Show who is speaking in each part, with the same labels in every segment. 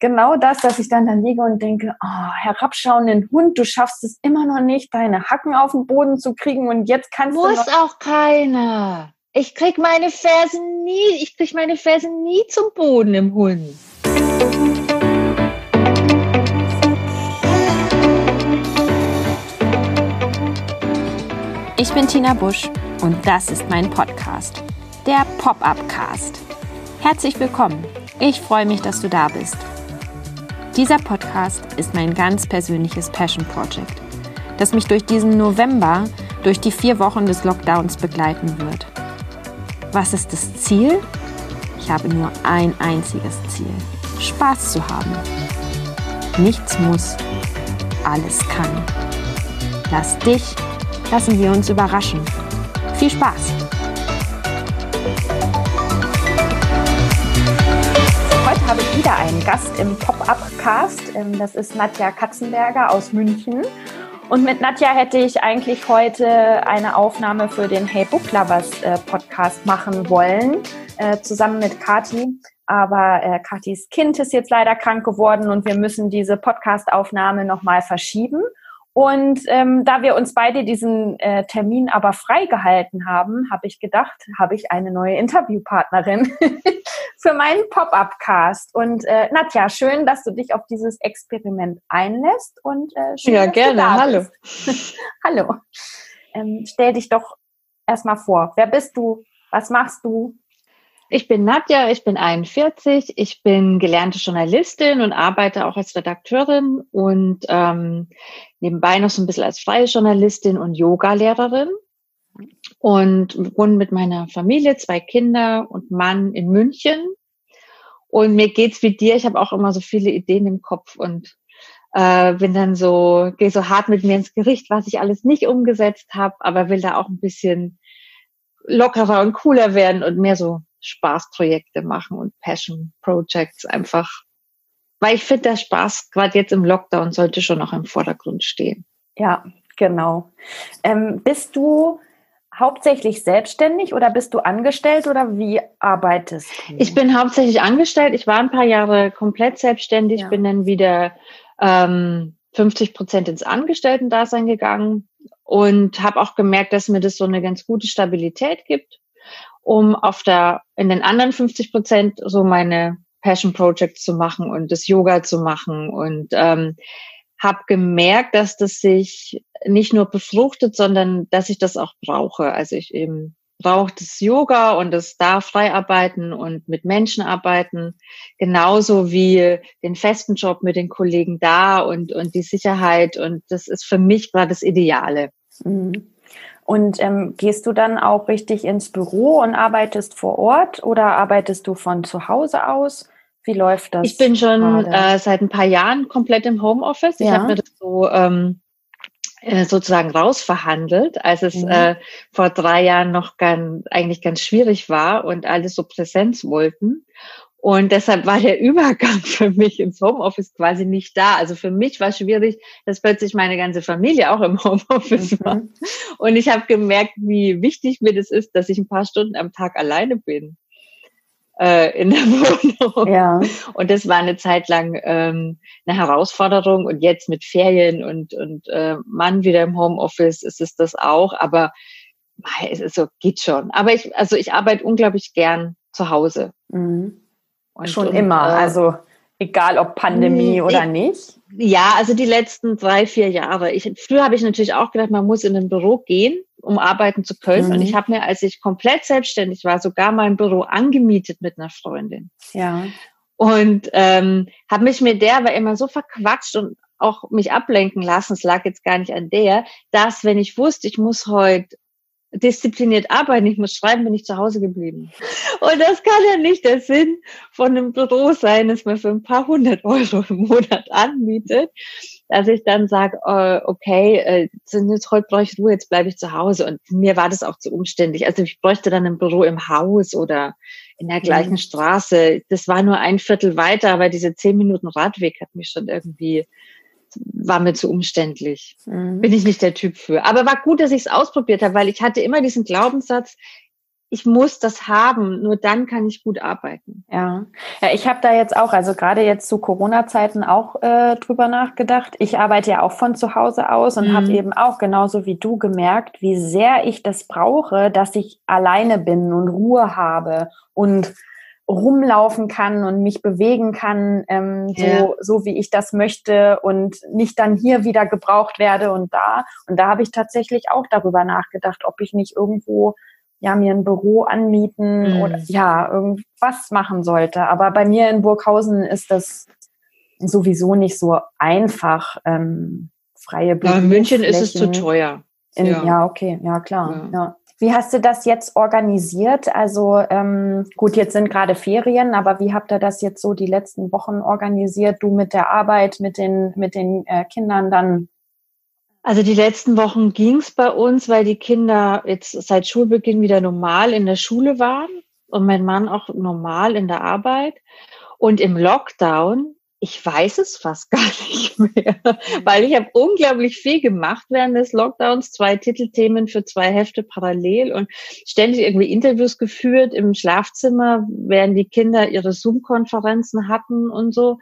Speaker 1: genau das, dass ich dann da liege und denke, oh, herabschauenden Hund, du schaffst es immer noch nicht, deine Hacken auf den Boden zu kriegen und jetzt kannst
Speaker 2: Muss
Speaker 1: du
Speaker 2: Muss auch keiner. Ich krieg meine Fersen nie, ich krieg meine Fersen nie zum Boden im Hund.
Speaker 3: Ich bin Tina Busch und das ist mein Podcast, der Pop-up Cast. Herzlich willkommen. Ich freue mich, dass du da bist. Dieser Podcast ist mein ganz persönliches Passion Project, das mich durch diesen November, durch die vier Wochen des Lockdowns begleiten wird. Was ist das Ziel? Ich habe nur ein einziges Ziel. Spaß zu haben. Nichts muss, alles kann. Lass dich, lassen wir uns überraschen. Viel Spaß!
Speaker 1: Habe ich wieder einen Gast im Pop-Up-Cast. Ähm, das ist Nadja Katzenberger aus München. Und mit Nadja hätte ich eigentlich heute eine Aufnahme für den Hey Book Lovers äh, Podcast machen wollen, äh, zusammen mit Kati. Aber äh, Katis Kind ist jetzt leider krank geworden und wir müssen diese Podcast-Aufnahme nochmal verschieben. Und ähm, da wir uns beide diesen äh, Termin aber freigehalten haben, habe ich gedacht, habe ich eine neue Interviewpartnerin für meinen Pop-up-Cast. Und äh, Nadja, schön, dass du dich auf dieses Experiment einlässt. Und äh, schön,
Speaker 2: ja, gerne. Hallo.
Speaker 1: Hallo. Ähm, stell dich doch erstmal vor. Wer bist du? Was machst du?
Speaker 2: Ich bin Nadja, ich bin 41, ich bin gelernte Journalistin und arbeite auch als Redakteurin und ähm, nebenbei noch so ein bisschen als freie Journalistin und Yoga-Lehrerin und wohne mit meiner Familie, zwei Kinder und Mann in München. Und mir geht's wie dir, ich habe auch immer so viele Ideen im Kopf und äh, bin dann so, gehe so hart mit mir ins Gericht, was ich alles nicht umgesetzt habe, aber will da auch ein bisschen lockerer und cooler werden und mehr so Spaßprojekte machen und Passion Projects einfach. Weil ich finde, der Spaß gerade jetzt im Lockdown sollte schon noch im Vordergrund stehen.
Speaker 1: Ja, genau. Ähm, bist du hauptsächlich selbstständig oder bist du angestellt oder wie arbeitest
Speaker 2: du? Ich bin hauptsächlich angestellt. Ich war ein paar Jahre komplett selbstständig, ja. bin dann wieder ähm, 50 Prozent ins Angestellten-Dasein gegangen und habe auch gemerkt, dass mir das so eine ganz gute Stabilität gibt um auf der, in den anderen 50 Prozent so meine Passion Projects zu machen und das Yoga zu machen und ähm, habe gemerkt, dass das sich nicht nur befruchtet, sondern dass ich das auch brauche. Also ich eben brauche das Yoga und das da frei arbeiten und mit Menschen arbeiten, genauso wie den festen Job mit den Kollegen da und, und die Sicherheit. Und das ist für mich gerade das Ideale.
Speaker 1: Mhm. Und ähm, gehst du dann auch richtig ins Büro und arbeitest vor Ort oder arbeitest du von zu Hause aus? Wie läuft das?
Speaker 2: Ich bin schon äh, seit ein paar Jahren komplett im Homeoffice. Ja. Ich habe mir das so ähm, äh, sozusagen rausverhandelt, als es mhm. äh, vor drei Jahren noch ganz, eigentlich ganz schwierig war und alles so Präsenz wollten. Und deshalb war der Übergang für mich ins Homeoffice quasi nicht da. Also für mich war schwierig, dass plötzlich meine ganze Familie auch im Homeoffice mhm. war. Und ich habe gemerkt, wie wichtig mir das ist, dass ich ein paar Stunden am Tag alleine bin äh, in der Wohnung. Ja. Und das war eine Zeit lang ähm, eine Herausforderung. Und jetzt mit Ferien und, und äh, Mann wieder im Homeoffice ist es das auch. Aber es ist so, geht schon. Aber ich, also ich arbeite unglaublich gern zu Hause.
Speaker 1: Mhm. Und, Schon und, immer, äh, also egal ob Pandemie oder nicht.
Speaker 2: Ja, also die letzten drei, vier Jahre. Ich, früher habe ich natürlich auch gedacht, man muss in ein Büro gehen, um arbeiten zu können. Mhm. Und ich habe mir, als ich komplett selbstständig war, sogar mein Büro angemietet mit einer Freundin.
Speaker 1: Ja.
Speaker 2: Und ähm, habe mich mit der aber immer so verquatscht und auch mich ablenken lassen, es lag jetzt gar nicht an der, dass wenn ich wusste, ich muss heute diszipliniert arbeiten, ich muss schreiben, bin ich zu Hause geblieben. Und das kann ja nicht der Sinn von einem Büro sein, das man für ein paar hundert Euro im Monat anmietet, dass ich dann sage, äh, okay, äh, jetzt heute brauche ich Ruhe, jetzt bleibe ich zu Hause. Und mir war das auch zu umständlich. Also ich bräuchte dann ein Büro im Haus oder in der gleichen mhm. Straße. Das war nur ein Viertel weiter, aber diese zehn Minuten Radweg hat mich schon irgendwie war mir zu umständlich. Mhm. Bin ich nicht der Typ für. Aber war gut, dass ich es ausprobiert habe, weil ich hatte immer diesen Glaubenssatz, ich muss das haben, nur dann kann ich gut arbeiten.
Speaker 1: Ja, ja ich habe da jetzt auch, also gerade jetzt zu Corona-Zeiten auch äh, drüber nachgedacht. Ich arbeite ja auch von zu Hause aus und mhm. habe eben auch genauso wie du gemerkt, wie sehr ich das brauche, dass ich alleine bin und Ruhe habe und rumlaufen kann und mich bewegen kann, ähm, so, so wie ich das möchte und nicht dann hier wieder gebraucht werde und da. Und da habe ich tatsächlich auch darüber nachgedacht, ob ich nicht irgendwo ja mir ein Büro anmieten mhm. oder ja irgendwas machen sollte. Aber bei mir in Burghausen ist das sowieso nicht so einfach. Ähm, freie
Speaker 2: Büro. Ja, in München ist es zu teuer.
Speaker 1: In, ja. ja. okay, ja klar. Ja. ja. Wie hast du das jetzt organisiert? Also ähm, gut, jetzt sind gerade Ferien, aber wie habt ihr das jetzt so die letzten Wochen organisiert? Du mit der Arbeit, mit den mit den äh, Kindern dann?
Speaker 2: Also die letzten Wochen ging es bei uns, weil die Kinder jetzt seit Schulbeginn wieder normal in der Schule waren und mein Mann auch normal in der Arbeit. Und im Lockdown ich weiß es fast gar nicht mehr, mhm. weil ich habe unglaublich viel gemacht während des Lockdowns, zwei Titelthemen für zwei Hefte parallel und ständig irgendwie Interviews geführt im Schlafzimmer, während die Kinder ihre Zoom-Konferenzen hatten und so.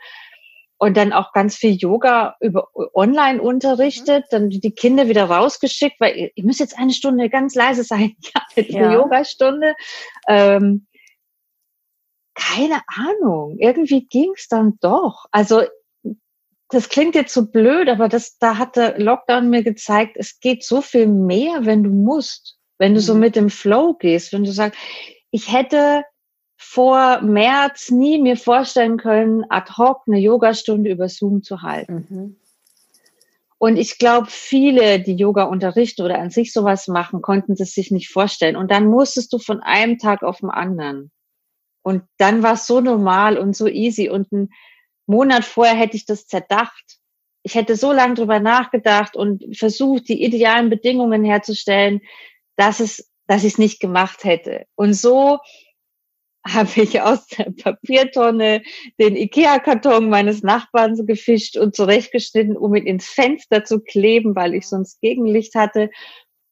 Speaker 2: Und dann auch ganz viel Yoga über online unterrichtet, mhm. dann die Kinder wieder rausgeschickt, weil ihr müsst jetzt eine Stunde ganz leise sein. Ja, eine ja. Yogastunde. Ähm, keine Ahnung, irgendwie ging es dann doch. Also das klingt jetzt so blöd, aber das, da hat der Lockdown mir gezeigt, es geht so viel mehr, wenn du musst, wenn du mhm. so mit dem Flow gehst, wenn du sagst, ich hätte vor März nie mir vorstellen können, ad hoc eine Yogastunde über Zoom zu halten. Mhm. Und ich glaube, viele, die Yoga unterrichten oder an sich sowas machen, konnten das sich nicht vorstellen. Und dann musstest du von einem Tag auf den anderen. Und dann war es so normal und so easy. Und einen Monat vorher hätte ich das zerdacht. Ich hätte so lange drüber nachgedacht und versucht, die idealen Bedingungen herzustellen, dass es, dass ich es nicht gemacht hätte. Und so habe ich aus der Papiertonne den Ikea-Karton meines Nachbarn gefischt und zurechtgeschnitten, um ihn ins Fenster zu kleben, weil ich sonst Gegenlicht hatte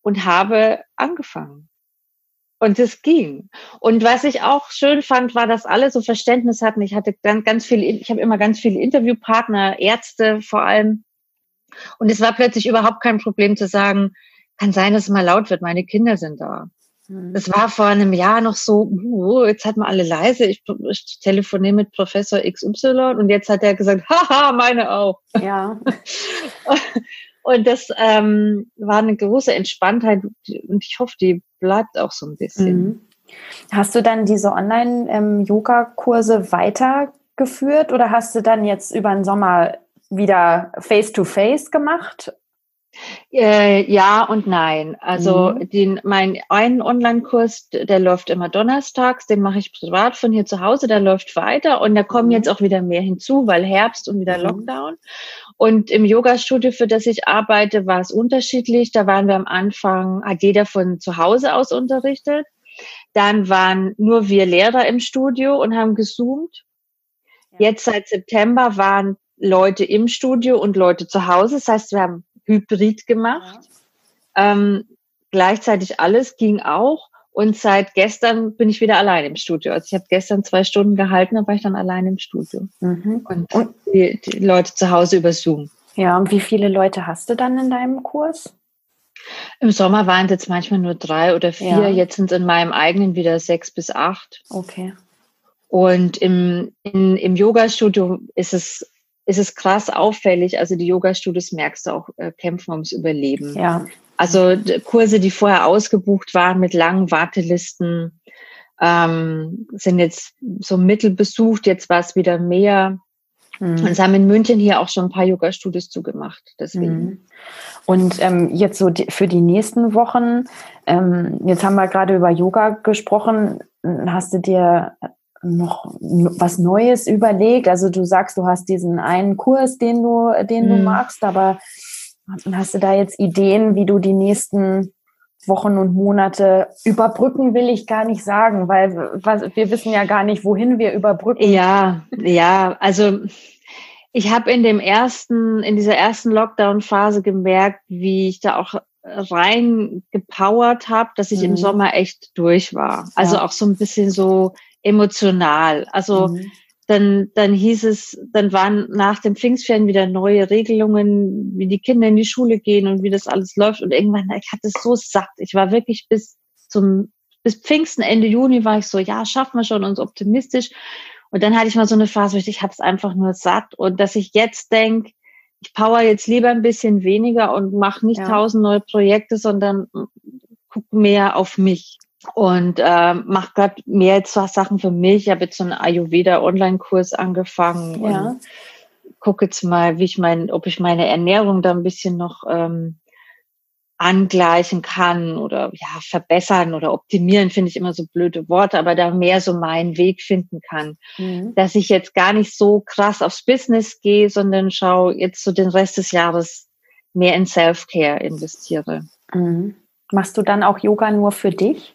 Speaker 2: und habe angefangen. Und es ging. Und was ich auch schön fand, war, dass alle so Verständnis hatten. Ich hatte ganz, ganz viele, ich habe immer ganz viele Interviewpartner, Ärzte vor allem. Und es war plötzlich überhaupt kein Problem zu sagen, kann sein, dass es mal laut wird, meine Kinder sind da. Mhm. Das war vor einem Jahr noch so, uh, jetzt hat man alle leise, ich, ich telefoniere mit Professor XY und jetzt hat er gesagt, haha, meine auch.
Speaker 1: Ja.
Speaker 2: Und das ähm, war eine große Entspanntheit und ich hoffe, die bleibt auch so ein bisschen. Mhm.
Speaker 1: Hast du dann diese Online-Yoga-Kurse ähm, weitergeführt oder hast du dann jetzt über den Sommer wieder Face-to-Face -face gemacht?
Speaker 2: Äh, ja und nein. Also mhm. den, mein einen Online-Kurs, der läuft immer donnerstags, den mache ich privat von hier zu Hause, der läuft weiter und da kommen mhm. jetzt auch wieder mehr hinzu, weil Herbst und wieder mhm. Und im Yoga-Studio, für das ich arbeite, war es unterschiedlich. Da waren wir am Anfang, hat jeder von zu Hause aus unterrichtet. Dann waren nur wir Lehrer im Studio und haben gezoomt. Jetzt seit September waren Leute im Studio und Leute zu Hause. Das heißt, wir haben Hybrid gemacht. Ja. Ähm, gleichzeitig alles ging auch. Und seit gestern bin ich wieder allein im Studio. Also ich habe gestern zwei Stunden gehalten, dann war ich dann allein im Studio. Mhm. Und, und die, die, Leute zu Hause über Zoom.
Speaker 1: Ja, und wie viele Leute hast du dann in deinem Kurs?
Speaker 2: Im Sommer waren es jetzt manchmal nur drei oder vier. Ja. Jetzt sind es in meinem eigenen wieder sechs bis acht.
Speaker 1: Okay.
Speaker 2: Und im, in, im Yoga-Studio ist es ist es krass auffällig. Also die Yoga-Studios merkst du auch, äh, kämpfen ums Überleben.
Speaker 1: Ja.
Speaker 2: Also Kurse, die vorher ausgebucht waren mit langen Wartelisten, ähm, sind jetzt so mittelbesucht. Jetzt war es wieder mehr. Mhm. Und es haben in München hier auch schon ein paar Yoga-Studios zugemacht. Deswegen. Mhm.
Speaker 1: Und ähm, jetzt so die, für die nächsten Wochen, ähm, jetzt haben wir gerade über Yoga gesprochen. Hast du dir noch was Neues überlegt? Also du sagst, du hast diesen einen Kurs, den du, den du mhm. machst, aber hast du da jetzt Ideen, wie du die nächsten Wochen und Monate überbrücken will ich gar nicht sagen, weil wir wissen ja gar nicht, wohin wir überbrücken.
Speaker 2: Ja, ja, also ich habe in dem ersten, in dieser ersten Lockdown-Phase gemerkt, wie ich da auch rein gepowert habe, dass ich mhm. im Sommer echt durch war. Also ja. auch so ein bisschen so emotional. Also mhm. Dann, dann hieß es, dann waren nach dem Pfingstferien wieder neue Regelungen, wie die Kinder in die Schule gehen und wie das alles läuft. Und irgendwann, ich hatte es so satt. Ich war wirklich bis zum, bis Pfingsten, Ende Juni war ich so, ja, schaffen wir schon, uns optimistisch. Und dann hatte ich mal so eine Phase, wo ich, ich habe es einfach nur satt. Und dass ich jetzt denke, ich power jetzt lieber ein bisschen weniger und mache nicht tausend ja. neue Projekte, sondern guck mehr auf mich und äh, mache gerade mehr jetzt Sachen für mich. Ich habe jetzt so einen Ayurveda-Online-Kurs angefangen ja. und gucke jetzt mal, wie ich mein, ob ich meine Ernährung da ein bisschen noch ähm, angleichen kann oder ja verbessern oder optimieren finde ich immer so blöde Worte, aber da mehr so meinen Weg finden kann, mhm. dass ich jetzt gar nicht so krass aufs Business gehe, sondern schau jetzt so den Rest des Jahres mehr in Self-Care investiere.
Speaker 1: Mhm. Machst du dann auch Yoga nur für dich?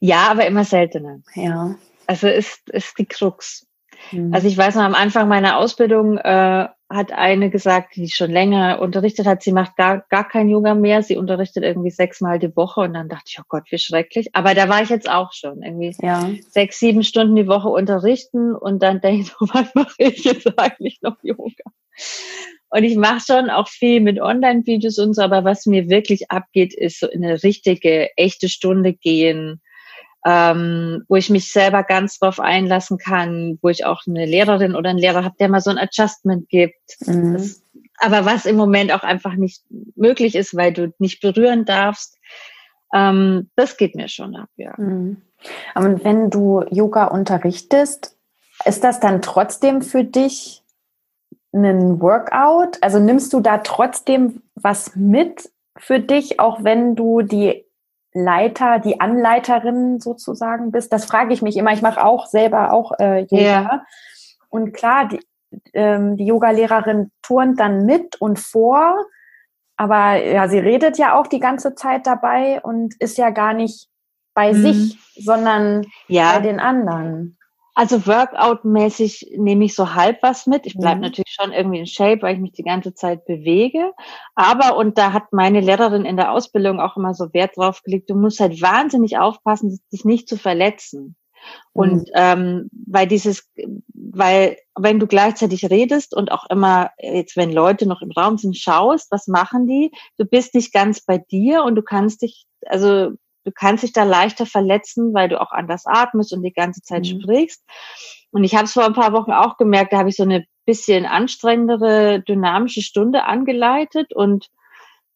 Speaker 2: Ja, aber immer seltener.
Speaker 1: Ja.
Speaker 2: Also ist ist die Krux. Mhm. Also ich weiß noch am Anfang meiner Ausbildung äh, hat eine gesagt, die schon länger unterrichtet hat, sie macht gar, gar kein Yoga mehr. Sie unterrichtet irgendwie sechsmal die Woche und dann dachte ich, oh Gott, wie schrecklich. Aber da war ich jetzt auch schon irgendwie ja. sechs, sieben Stunden die Woche unterrichten und dann denke ich, was mache ich jetzt eigentlich noch Yoga? Und ich mache schon auch viel mit Online-Videos und so, aber was mir wirklich abgeht, ist so in eine richtige, echte Stunde gehen, ähm, wo ich mich selber ganz drauf einlassen kann, wo ich auch eine Lehrerin oder einen Lehrer habe, der mal so ein Adjustment gibt. Mhm. Das, aber was im Moment auch einfach nicht möglich ist, weil du nicht berühren darfst, ähm, das geht mir schon ab, ja.
Speaker 1: Mhm. Und wenn du Yoga unterrichtest, ist das dann trotzdem für dich ein Workout? Also nimmst du da trotzdem was mit für dich, auch wenn du die Leiter, die Anleiterin sozusagen bist? Das frage ich mich immer. Ich mache auch selber auch äh, Yoga. Ja. Und klar, die, ähm, die Yoga-Lehrerin turnt dann mit und vor, aber ja, sie redet ja auch die ganze Zeit dabei und ist ja gar nicht bei mhm. sich, sondern ja. bei den anderen.
Speaker 2: Also Workout-mäßig nehme ich so halb was mit. Ich bleibe mhm. natürlich schon irgendwie in Shape, weil ich mich die ganze Zeit bewege. Aber, und da hat meine Lehrerin in der Ausbildung auch immer so Wert drauf gelegt, du musst halt wahnsinnig aufpassen, dich nicht zu verletzen. Und mhm. ähm, weil dieses, weil wenn du gleichzeitig redest und auch immer, jetzt wenn Leute noch im Raum sind, schaust, was machen die, du bist nicht ganz bei dir und du kannst dich, also du kannst dich da leichter verletzen, weil du auch anders atmest und die ganze Zeit mhm. sprichst. Und ich habe es vor ein paar Wochen auch gemerkt, da habe ich so eine bisschen anstrengendere, dynamische Stunde angeleitet und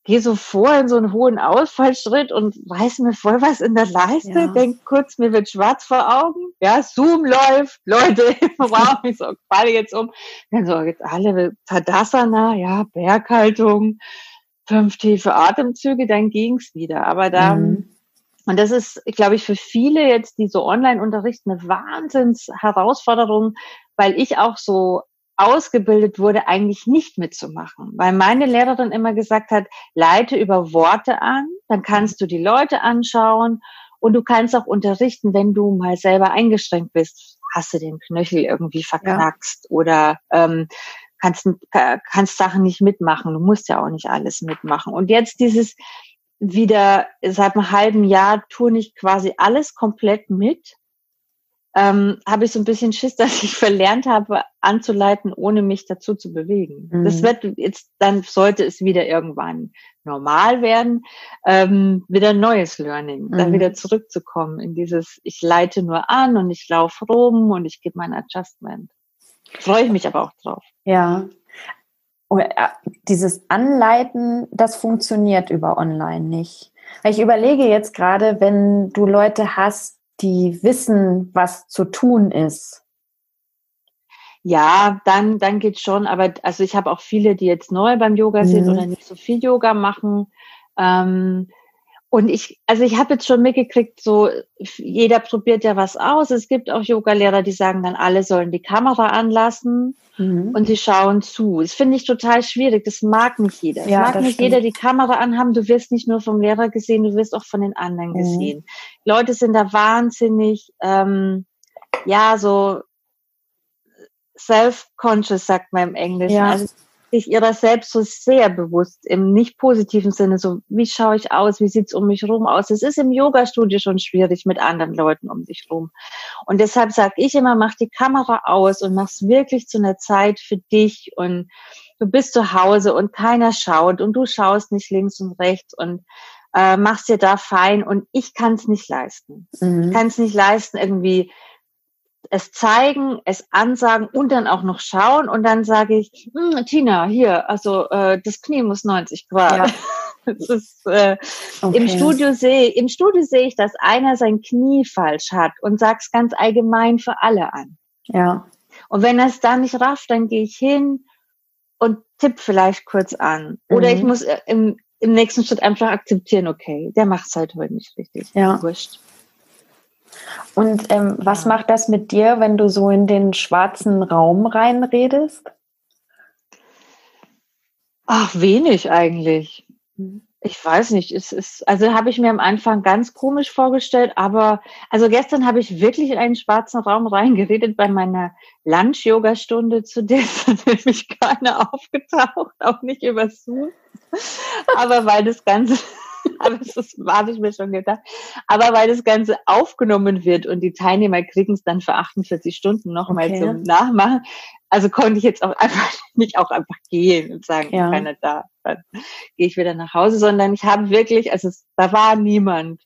Speaker 2: gehe so vor in so einen hohen Ausfallschritt und reiß mir voll was in der Leiste, ja. denk kurz, mir wird schwarz vor Augen. Ja, Zoom läuft, Leute im Raum, ich so, falle jetzt um. Dann so, jetzt alle Tadasana, ja, Berghaltung, fünf tiefe Atemzüge, dann ging's wieder. Aber da mhm. Und das ist, glaube ich, für viele jetzt, die so online unterrichten, eine Wahnsinns-Herausforderung, weil ich auch so ausgebildet wurde, eigentlich nicht mitzumachen. Weil meine Lehrerin immer gesagt hat, leite über Worte an, dann kannst du die Leute anschauen und du kannst auch unterrichten, wenn du mal selber eingeschränkt bist. Hast du den Knöchel irgendwie verknackst ja. oder ähm, kannst, kannst Sachen nicht mitmachen. Du musst ja auch nicht alles mitmachen. Und jetzt dieses, wieder seit einem halben Jahr tue ich quasi alles komplett mit. Ähm, habe ich so ein bisschen Schiss, dass ich verlernt habe, anzuleiten, ohne mich dazu zu bewegen. Mhm. Das wird jetzt, dann sollte es wieder irgendwann normal werden, ähm, wieder neues Learning, mhm. dann wieder zurückzukommen in dieses, ich leite nur an und ich laufe rum und ich gebe mein Adjustment. Freue ich mich aber auch drauf.
Speaker 1: Ja, dieses Anleiten, das funktioniert über online nicht. Ich überlege jetzt gerade, wenn du Leute hast, die wissen, was zu tun ist.
Speaker 2: Ja, dann, dann geht's schon. Aber also ich habe auch viele, die jetzt neu beim Yoga sind mhm. oder nicht so viel Yoga machen. Ähm, und ich, also ich habe jetzt schon mitgekriegt, so jeder probiert ja was aus. Es gibt auch Yoga-Lehrer, die sagen dann, alle sollen die Kamera anlassen mhm. und sie schauen zu. Das finde ich total schwierig. Das mag nicht jeder. Ja, mag nicht stimmt. jeder die Kamera anhaben. Du wirst nicht nur vom Lehrer gesehen, du wirst auch von den anderen mhm. gesehen. Leute sind da wahnsinnig, ähm, ja, so self-conscious, sagt man im Englischen. Ja. Also sich ihrer selbst so sehr bewusst, im nicht positiven Sinne, so wie schaue ich aus, wie sieht's um mich rum aus. Es ist im Yoga-Studio schon schwierig mit anderen Leuten um dich rum. Und deshalb sage ich immer, mach die Kamera aus und mach's wirklich zu einer Zeit für dich und du bist zu Hause und keiner schaut und du schaust nicht links und rechts und äh, machst dir da fein und ich kann es nicht leisten. Mhm. Kann es nicht leisten, irgendwie es zeigen, es ansagen und dann auch noch schauen und dann sage ich, hm, Tina, hier, also äh, das Knie muss 90 Grad. Ja. Ist, äh, okay. Im Studio sehe im Studio sehe ich, dass einer sein Knie falsch hat und sag's ganz allgemein für alle an.
Speaker 1: Ja.
Speaker 2: Und wenn er es da nicht rafft, dann gehe ich hin und tipp vielleicht kurz an. Oder mhm. ich muss äh, im, im nächsten Schritt einfach akzeptieren, okay, der macht's halt heute nicht richtig.
Speaker 1: Ja. Wurscht. Und ähm, was macht das mit dir, wenn du so in den schwarzen Raum reinredest?
Speaker 2: Ach, wenig eigentlich. Mhm. Ich weiß nicht, es ist, also habe ich mir am Anfang ganz komisch vorgestellt, aber also gestern habe ich wirklich in einen schwarzen Raum reingeredet bei meiner Lunch-Yoga-Stunde, zu der ist nämlich keiner aufgetaucht, auch nicht über Zoom. Aber weil das Ganze aber das habe ich mir schon gedacht. Aber weil das Ganze aufgenommen wird und die Teilnehmer kriegen es dann für 48 Stunden nochmal okay. zum Nachmachen, also konnte ich jetzt auch einfach nicht auch einfach gehen und sagen, ja. keiner da, dann gehe ich wieder nach Hause, sondern ich habe wirklich, also es, da war niemand.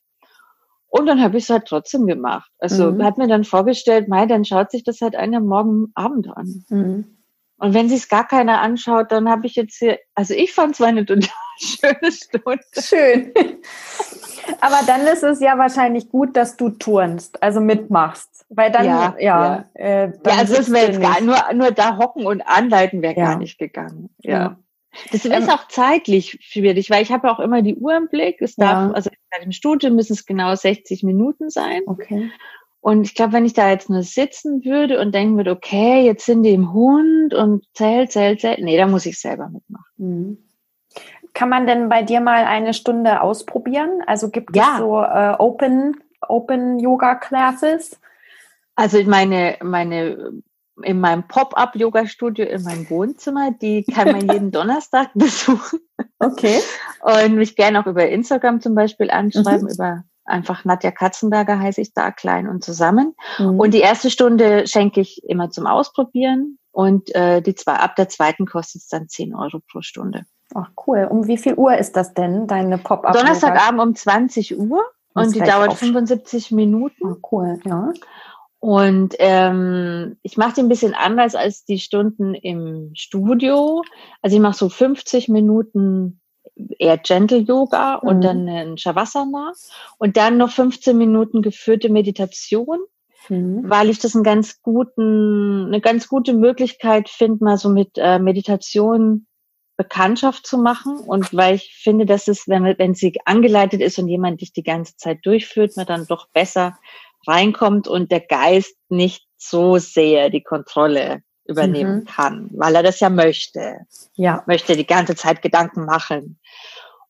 Speaker 2: Und dann habe ich es halt trotzdem gemacht. Also mhm. hat mir dann vorgestellt, Mai, dann schaut sich das halt einer morgen Abend an. Mhm. Und wenn sich gar keiner anschaut, dann habe ich jetzt hier, also ich fand es eine total schöne Stunde.
Speaker 1: Schön. Aber dann ist es ja wahrscheinlich gut, dass du turnst, also mitmachst. Weil dann, ja, ja.
Speaker 2: Ja, äh, dann ja also es wäre jetzt gar, nur, nur da hocken und anleiten wäre ja. gar nicht gegangen. Ja. ja. Das ist ähm, auch zeitlich schwierig, weil ich habe auch immer die Uhr im Blick. Es darf, also im Studio müssen es genau 60 Minuten sein.
Speaker 1: Okay.
Speaker 2: Und ich glaube, wenn ich da jetzt nur sitzen würde und denken würde, okay, jetzt sind die im Hund und zählt, zählt, zählt, nee, da muss ich selber mitmachen. Mhm.
Speaker 1: Kann man denn bei dir mal eine Stunde ausprobieren? Also gibt ja. es so äh, Open, Open Yoga Classes?
Speaker 2: Also meine, meine, in meinem Pop-up-Yoga-Studio in meinem Wohnzimmer, die kann man jeden Donnerstag besuchen.
Speaker 1: Okay.
Speaker 2: Und mich gerne auch über Instagram zum Beispiel anschreiben, mhm. über einfach Nadja Katzenberger heiße ich da klein und zusammen. Mhm. Und die erste Stunde schenke ich immer zum Ausprobieren und äh, die zwei, ab der zweiten kostet es dann 10 Euro pro Stunde.
Speaker 1: Ach cool. Um wie viel Uhr ist das denn, deine Pop-up?
Speaker 2: Donnerstagabend um 20 Uhr das und die dauert 75 Minuten.
Speaker 1: Oh, cool, ja.
Speaker 2: Und ähm, ich mache die ein bisschen anders als die Stunden im Studio. Also ich mache so 50 Minuten eher Gentle Yoga mhm. und dann ein Shavasana und dann noch 15 Minuten geführte Meditation, mhm. weil ich das einen ganz guten, eine ganz gute Möglichkeit finde, mal so mit äh, Meditation Bekanntschaft zu machen und weil ich finde, dass es, wenn, wenn sie angeleitet ist und jemand dich die ganze Zeit durchführt, man dann doch besser reinkommt und der Geist nicht so sehr die Kontrolle übernehmen mhm. kann, weil er das ja möchte. Ja. Möchte die ganze Zeit Gedanken machen.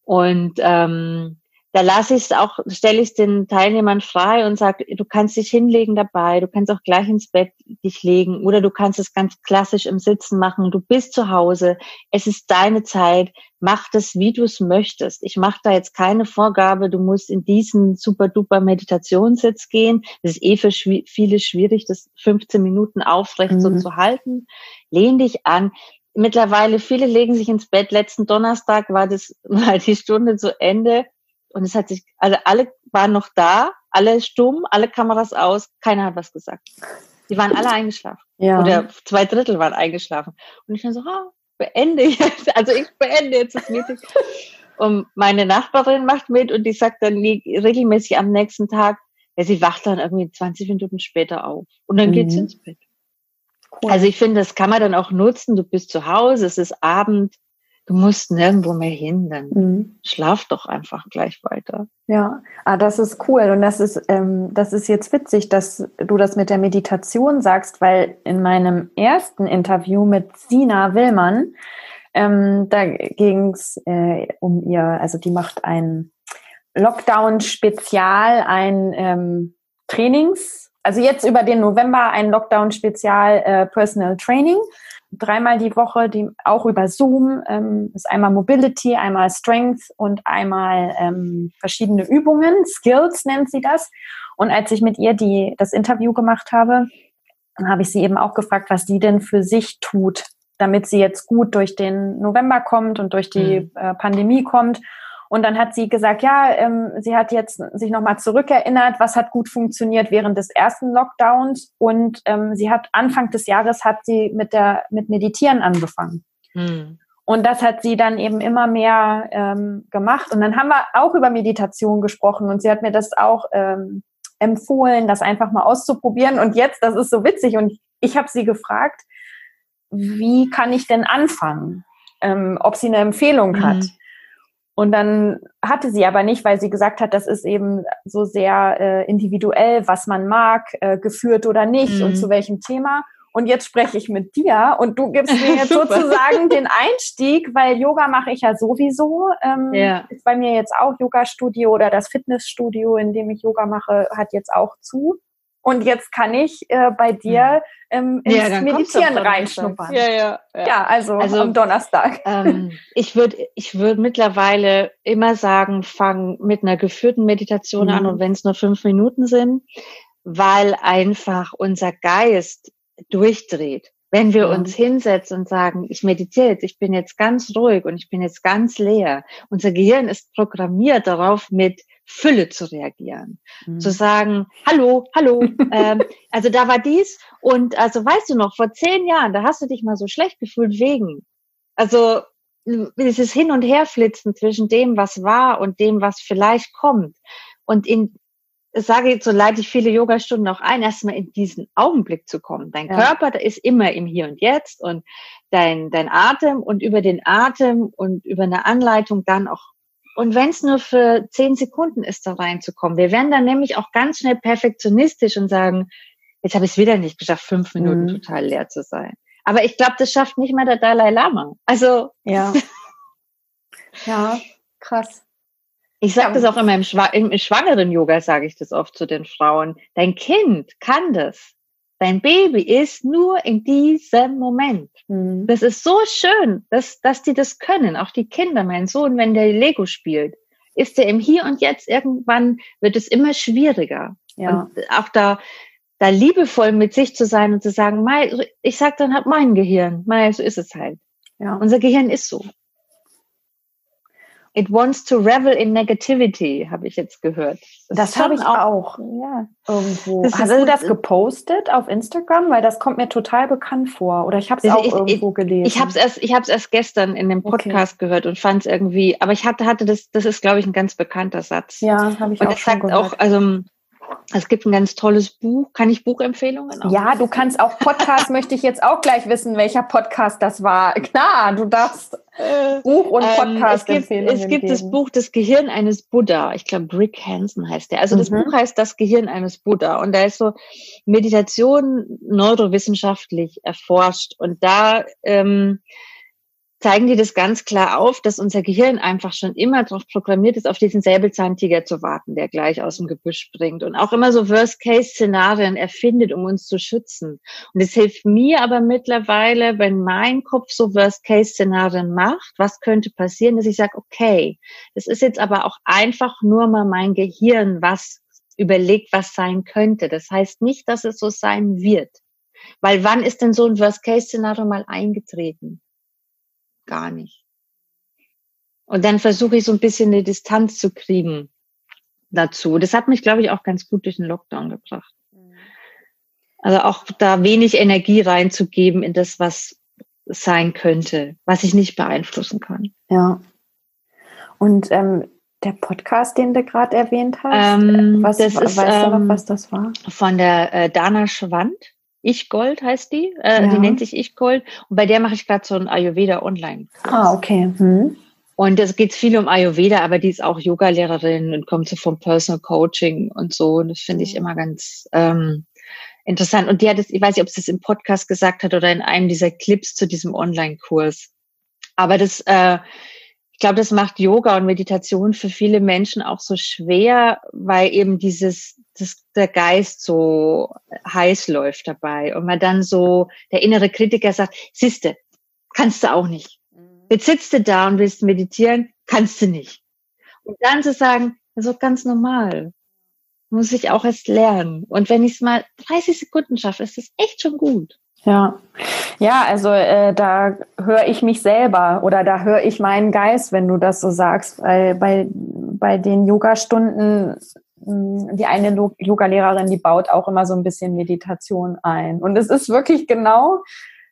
Speaker 2: Und ähm, da lasse ich es auch, stelle ich den Teilnehmern frei und sage, du kannst dich hinlegen dabei, du kannst auch gleich ins Bett dich legen oder du kannst es ganz klassisch im Sitzen machen. Du bist zu Hause, es ist deine Zeit, mach das, wie du es möchtest. Ich mache da jetzt keine Vorgabe, du musst in diesen super duper Meditationssitz gehen. Das ist eh für viele schwierig, das 15 Minuten aufrecht mhm. so zu halten. Lehn dich an mittlerweile viele legen sich ins Bett. Letzten Donnerstag war das mal die Stunde zu Ende und es hat sich, also alle waren noch da, alle stumm, alle Kameras aus, keiner hat was gesagt. Die waren alle eingeschlafen. Ja. Oder zwei Drittel waren eingeschlafen. Und ich dann so, ah, beende jetzt, also ich beende jetzt das Meeting. Und meine Nachbarin macht mit und die sagt dann regelmäßig am nächsten Tag, ja, sie wacht dann irgendwie 20 Minuten später auf. Und dann mhm. geht sie ins Bett. Cool. Also ich finde, das kann man dann auch nutzen. Du bist zu Hause, es ist Abend, du musst nirgendwo mehr hin, dann mhm. schlaf doch einfach gleich weiter.
Speaker 1: Ja, ah, das ist cool und das ist, ähm, das ist jetzt witzig, dass du das mit der Meditation sagst, weil in meinem ersten Interview mit Sina Willmann, ähm, da ging es äh, um ihr, also die macht ein Lockdown-Spezial, ein ähm, Trainings, also jetzt über den November ein Lockdown-Spezial äh, Personal Training dreimal die Woche, die auch über Zoom. Ähm, ist einmal Mobility, einmal Strength und einmal ähm, verschiedene Übungen. Skills nennt sie das. Und als ich mit ihr die, das Interview gemacht habe, habe ich sie eben auch gefragt, was sie denn für sich tut, damit sie jetzt gut durch den November kommt und durch die mhm. äh, Pandemie kommt und dann hat sie gesagt, ja, ähm, sie hat jetzt sich nochmal zurückerinnert, was hat gut funktioniert während des ersten Lockdowns. Und ähm, sie hat Anfang des Jahres hat sie mit der mit Meditieren angefangen. Hm. Und das hat sie dann eben immer mehr ähm, gemacht. Und dann haben wir auch über Meditation gesprochen und sie hat mir das auch ähm, empfohlen, das einfach mal auszuprobieren. Und jetzt, das ist so witzig. Und ich habe sie gefragt, wie kann ich denn anfangen? Ähm, ob sie eine Empfehlung mhm. Und dann hatte sie aber nicht, weil sie gesagt hat, das ist eben so sehr äh, individuell, was man mag, äh, geführt oder nicht mhm. und zu welchem Thema. Und jetzt spreche ich mit dir und du gibst mir jetzt sozusagen den Einstieg, weil Yoga mache ich ja sowieso. Ähm, ja. Ist bei mir jetzt auch Yoga-Studio oder das Fitnessstudio, in dem ich Yoga mache, hat jetzt auch zu. Und jetzt kann ich äh, bei dir ähm, ins ja, Meditieren reinschnuppern.
Speaker 2: Ja, ja,
Speaker 1: ja. ja also, also am Donnerstag.
Speaker 2: Ähm, ich würde ich würd mittlerweile immer sagen, fang mit einer geführten Meditation mhm. an und wenn es nur fünf Minuten sind, weil einfach unser Geist durchdreht. Wenn wir uns hinsetzen und sagen, ich meditiere jetzt, ich bin jetzt ganz ruhig und ich bin jetzt ganz leer. Unser Gehirn ist programmiert darauf, mit Fülle zu reagieren. Mhm. Zu sagen, hallo, hallo, ähm, also da war dies und also weißt du noch, vor zehn Jahren, da hast du dich mal so schlecht gefühlt wegen. Also dieses Hin- und Herflitzen zwischen dem, was war und dem, was vielleicht kommt. Und in, sage jetzt, so leite ich viele Yogastunden auch ein, erstmal in diesen Augenblick zu kommen. Dein ja. Körper, der ist immer im Hier und Jetzt und dein, dein Atem und über den Atem und über eine Anleitung dann auch und wenn es nur für zehn Sekunden ist, da reinzukommen. Wir werden dann nämlich auch ganz schnell perfektionistisch und sagen, jetzt habe ich es wieder nicht geschafft, fünf Minuten mhm. total leer zu sein. Aber ich glaube, das schafft nicht mal der Dalai Lama. Also
Speaker 1: ja, ja, krass.
Speaker 2: Ich sage das auch immer im, Schwa im schwangeren Yoga, sage ich das oft zu den Frauen. Dein Kind kann das. Dein Baby ist nur in diesem Moment. Mhm. Das ist so schön, dass, dass die das können. Auch die Kinder, mein Sohn, wenn der Lego spielt, ist er im Hier und Jetzt. Irgendwann wird es immer schwieriger. Ja. Und auch da, da liebevoll mit sich zu sein und zu sagen, ich sag dann halt mein Gehirn, Mai, so ist es halt. Ja. Unser Gehirn ist so. It wants to revel in negativity, habe ich jetzt gehört.
Speaker 1: Das, das habe ich auch. Ja, irgendwo. Das, Hast du das gepostet auf Instagram? Weil das kommt mir total bekannt vor. Oder ich habe es auch ich, irgendwo
Speaker 2: ich,
Speaker 1: gelesen.
Speaker 2: Ich habe es erst, ich habe es erst gestern in dem Podcast okay. gehört und fand es irgendwie. Aber ich hatte, hatte das. Das ist, glaube ich, ein ganz bekannter Satz.
Speaker 1: Ja, habe ich
Speaker 2: und
Speaker 1: auch
Speaker 2: schon sagt gehört. auch, also es gibt ein ganz tolles Buch. Kann ich Buchempfehlungen?
Speaker 1: Auch ja, du kannst auch Podcast, möchte ich jetzt auch gleich wissen, welcher Podcast das war. Klar, du darfst äh, Buch und Podcast
Speaker 2: ähm, es gibt, es gibt das Buch Das Gehirn eines Buddha. Ich glaube, Rick Hansen heißt der. Also das mhm. Buch heißt Das Gehirn eines Buddha. Und da ist so Meditation neurowissenschaftlich erforscht. Und da ähm, zeigen die das ganz klar auf, dass unser Gehirn einfach schon immer darauf programmiert ist, auf diesen Säbelzahntiger zu warten, der gleich aus dem Gebüsch springt und auch immer so Worst-Case-Szenarien erfindet, um uns zu schützen. Und es hilft mir aber mittlerweile, wenn mein Kopf so Worst-Case-Szenarien macht, was könnte passieren, dass ich sage, okay, das ist jetzt aber auch einfach nur mal mein Gehirn, was überlegt, was sein könnte. Das heißt nicht, dass es so sein wird. Weil wann ist denn so ein Worst-Case-Szenario mal eingetreten? Gar nicht. Und dann versuche ich so ein bisschen eine Distanz zu kriegen dazu. Das hat mich, glaube ich, auch ganz gut durch den Lockdown gebracht. Mhm. Also auch da wenig Energie reinzugeben in das, was sein könnte, was ich nicht beeinflussen kann.
Speaker 1: Ja. Und ähm, der Podcast, den du gerade erwähnt hast,
Speaker 2: ähm, was, das
Speaker 1: ist, weißt du noch, ähm, was das war?
Speaker 2: Von der äh, Dana Schwand. Ich Gold heißt die. Äh, ja. Die nennt sich Ich Gold. Und bei der mache ich gerade so ein Ayurveda online.
Speaker 1: Ah, okay. Hm.
Speaker 2: Und es geht viel um Ayurveda, aber die ist auch Yoga-Lehrerin und kommt so vom Personal Coaching und so. Und das finde ich mhm. immer ganz ähm, interessant. Und die hat es, ich weiß nicht, ob sie es im Podcast gesagt hat oder in einem dieser Clips zu diesem Online-Kurs. Aber das, äh, glaube, das macht Yoga und Meditation für viele Menschen auch so schwer, weil eben dieses das, der Geist so heiß läuft dabei und man dann so, der innere Kritiker sagt, siehste, kannst du auch nicht. Mhm. Jetzt sitzt du da und willst meditieren, kannst du nicht. Und dann zu sagen, das ist ganz normal. Muss ich auch erst lernen. Und wenn ich es mal 30 Sekunden schaffe, ist das echt schon gut.
Speaker 1: Ja, ja, also äh, da höre ich mich selber oder da höre ich meinen Geist, wenn du das so sagst, weil bei, bei den Yoga-Stunden, hm, die eine Yoga-Lehrerin, die baut auch immer so ein bisschen Meditation ein. Und es ist wirklich genau,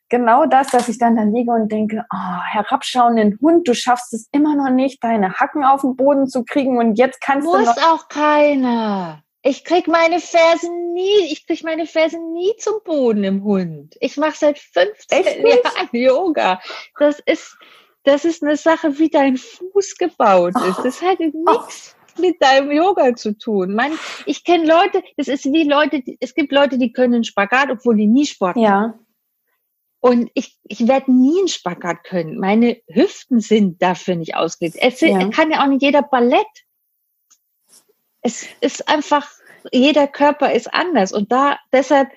Speaker 1: genau das, dass ich dann da liege und denke, oh, herabschauenden Hund, du schaffst es immer noch nicht, deine Hacken auf den Boden zu kriegen und jetzt kannst
Speaker 2: Muss
Speaker 1: du
Speaker 2: noch... auch keiner. Ich krieg meine Fersen nie, ich krieg meine Fersen nie zum Boden im Hund. Ich mache seit 15 Jahren Yoga. Das ist, das ist eine Sache, wie dein Fuß gebaut ist. Das hat nichts mit deinem Yoga zu tun. Man, ich kenne Leute, das ist wie Leute, es gibt Leute, die können Spagat, obwohl die nie Sport machen.
Speaker 1: Ja.
Speaker 2: Und ich, ich werde nie einen Spagat können. Meine Hüften sind dafür nicht ausgelegt. Es ja. kann ja auch nicht jeder Ballett es ist einfach, jeder Körper ist anders. Und da, deshalb,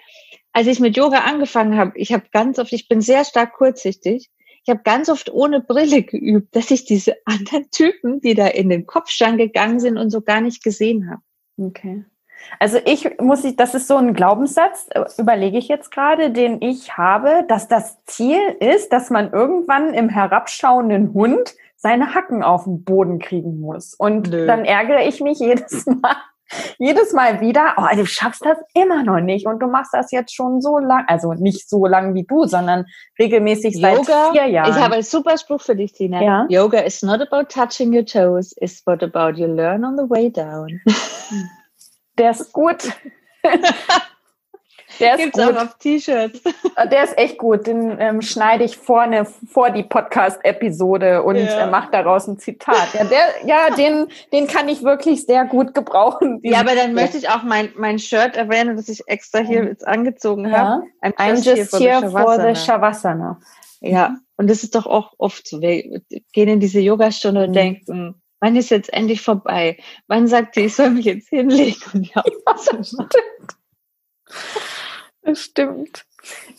Speaker 2: als ich mit Yoga angefangen habe, ich habe ganz oft, ich bin sehr stark kurzsichtig, ich habe ganz oft ohne Brille geübt, dass ich diese anderen Typen, die da in den Kopfstand gegangen sind und so gar nicht gesehen habe.
Speaker 1: Okay. Also ich muss ich, das ist so ein Glaubenssatz, äh, überlege ich jetzt gerade, den ich habe, dass das Ziel ist, dass man irgendwann im herabschauenden Hund seine Hacken auf den Boden kriegen muss. Und Nö. dann ärgere ich mich jedes Mal, jedes Mal wieder, oh, du schaffst das immer noch nicht und du machst das jetzt schon so lang, also nicht so lang wie du, sondern regelmäßig seit Yoga, vier Jahren.
Speaker 2: Ich habe einen super Spruch für dich, Tina. Ja? Yoga is not about touching your toes, it's what about you learn on the way down.
Speaker 1: Der ist gut.
Speaker 2: Der ist Gibt's gut. auch auf T-Shirts.
Speaker 1: Äh, der ist echt gut. Den ähm, schneide ich vorne vor die Podcast-Episode und ja. äh, mache daraus ein Zitat. Ja, der, ja den, den kann ich wirklich sehr gut gebrauchen.
Speaker 2: Ja, aber dann möchte ich auch mein, mein Shirt erwähnen, das ich extra hier jetzt angezogen habe.
Speaker 1: I'm, I'm just, just here, for, for the Shavasana.
Speaker 2: Ja, und das ist doch auch oft so. Wir gehen in diese Yogastunde mhm. und denken, wann ist jetzt endlich vorbei? Wann sagt die, ich soll mich jetzt hinlegen? Und ja,
Speaker 1: das stimmt. Das stimmt.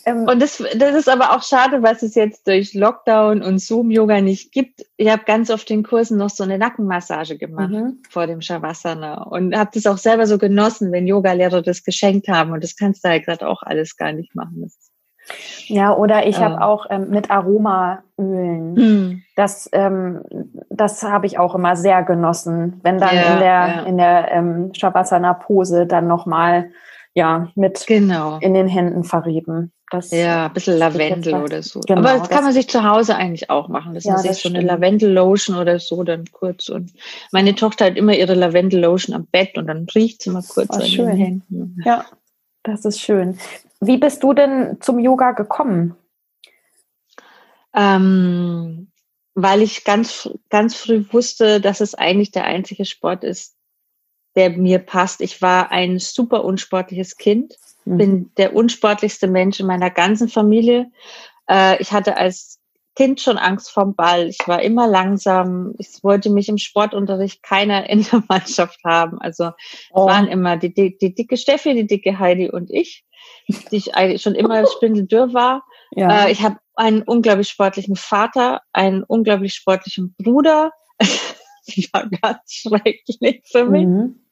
Speaker 2: Ähm, und das, das ist aber auch schade, was es jetzt durch Lockdown und Zoom-Yoga nicht gibt. Ich habe ganz oft in Kursen noch so eine Nackenmassage gemacht mhm. vor dem Shavasana und habe das auch selber so genossen, wenn Yogalehrer das geschenkt haben. Und das kannst du halt gerade auch alles gar nicht machen.
Speaker 1: ja, oder ich äh, habe auch ähm, mit Aromaölen. Mhm. Das, ähm, das habe ich auch immer sehr genossen, wenn dann ja, in der, ja. in der ähm, Shavasana-Pose dann nochmal ja, mit genau. in den Händen verrieben.
Speaker 2: Das ja, ein bisschen Lavendel oder so. Genau, Aber das kann man sich zu Hause eigentlich auch machen. Das ja, ist das so eine Lavendel-Lotion oder so dann kurz. Und meine Tochter hat immer ihre Lavendel-Lotion am Bett und dann riecht sie mal kurz an schön. den Händen.
Speaker 1: Ja, das ist schön. Wie bist du denn zum Yoga gekommen?
Speaker 2: Ähm, weil ich ganz, ganz früh wusste, dass es eigentlich der einzige Sport ist, der mir passt. Ich war ein super unsportliches Kind, mhm. bin der unsportlichste Mensch in meiner ganzen Familie. Äh, ich hatte als Kind schon Angst vorm Ball. Ich war immer langsam. Ich wollte mich im Sportunterricht keiner in der Mannschaft haben. Also oh. waren immer die, die, die dicke Steffi, die dicke Heidi und ich, die ich eigentlich schon immer spindeldürr war. Ja. Äh, ich habe einen unglaublich sportlichen Vater, einen unglaublich sportlichen Bruder. die war ganz schrecklich für mich. Mhm.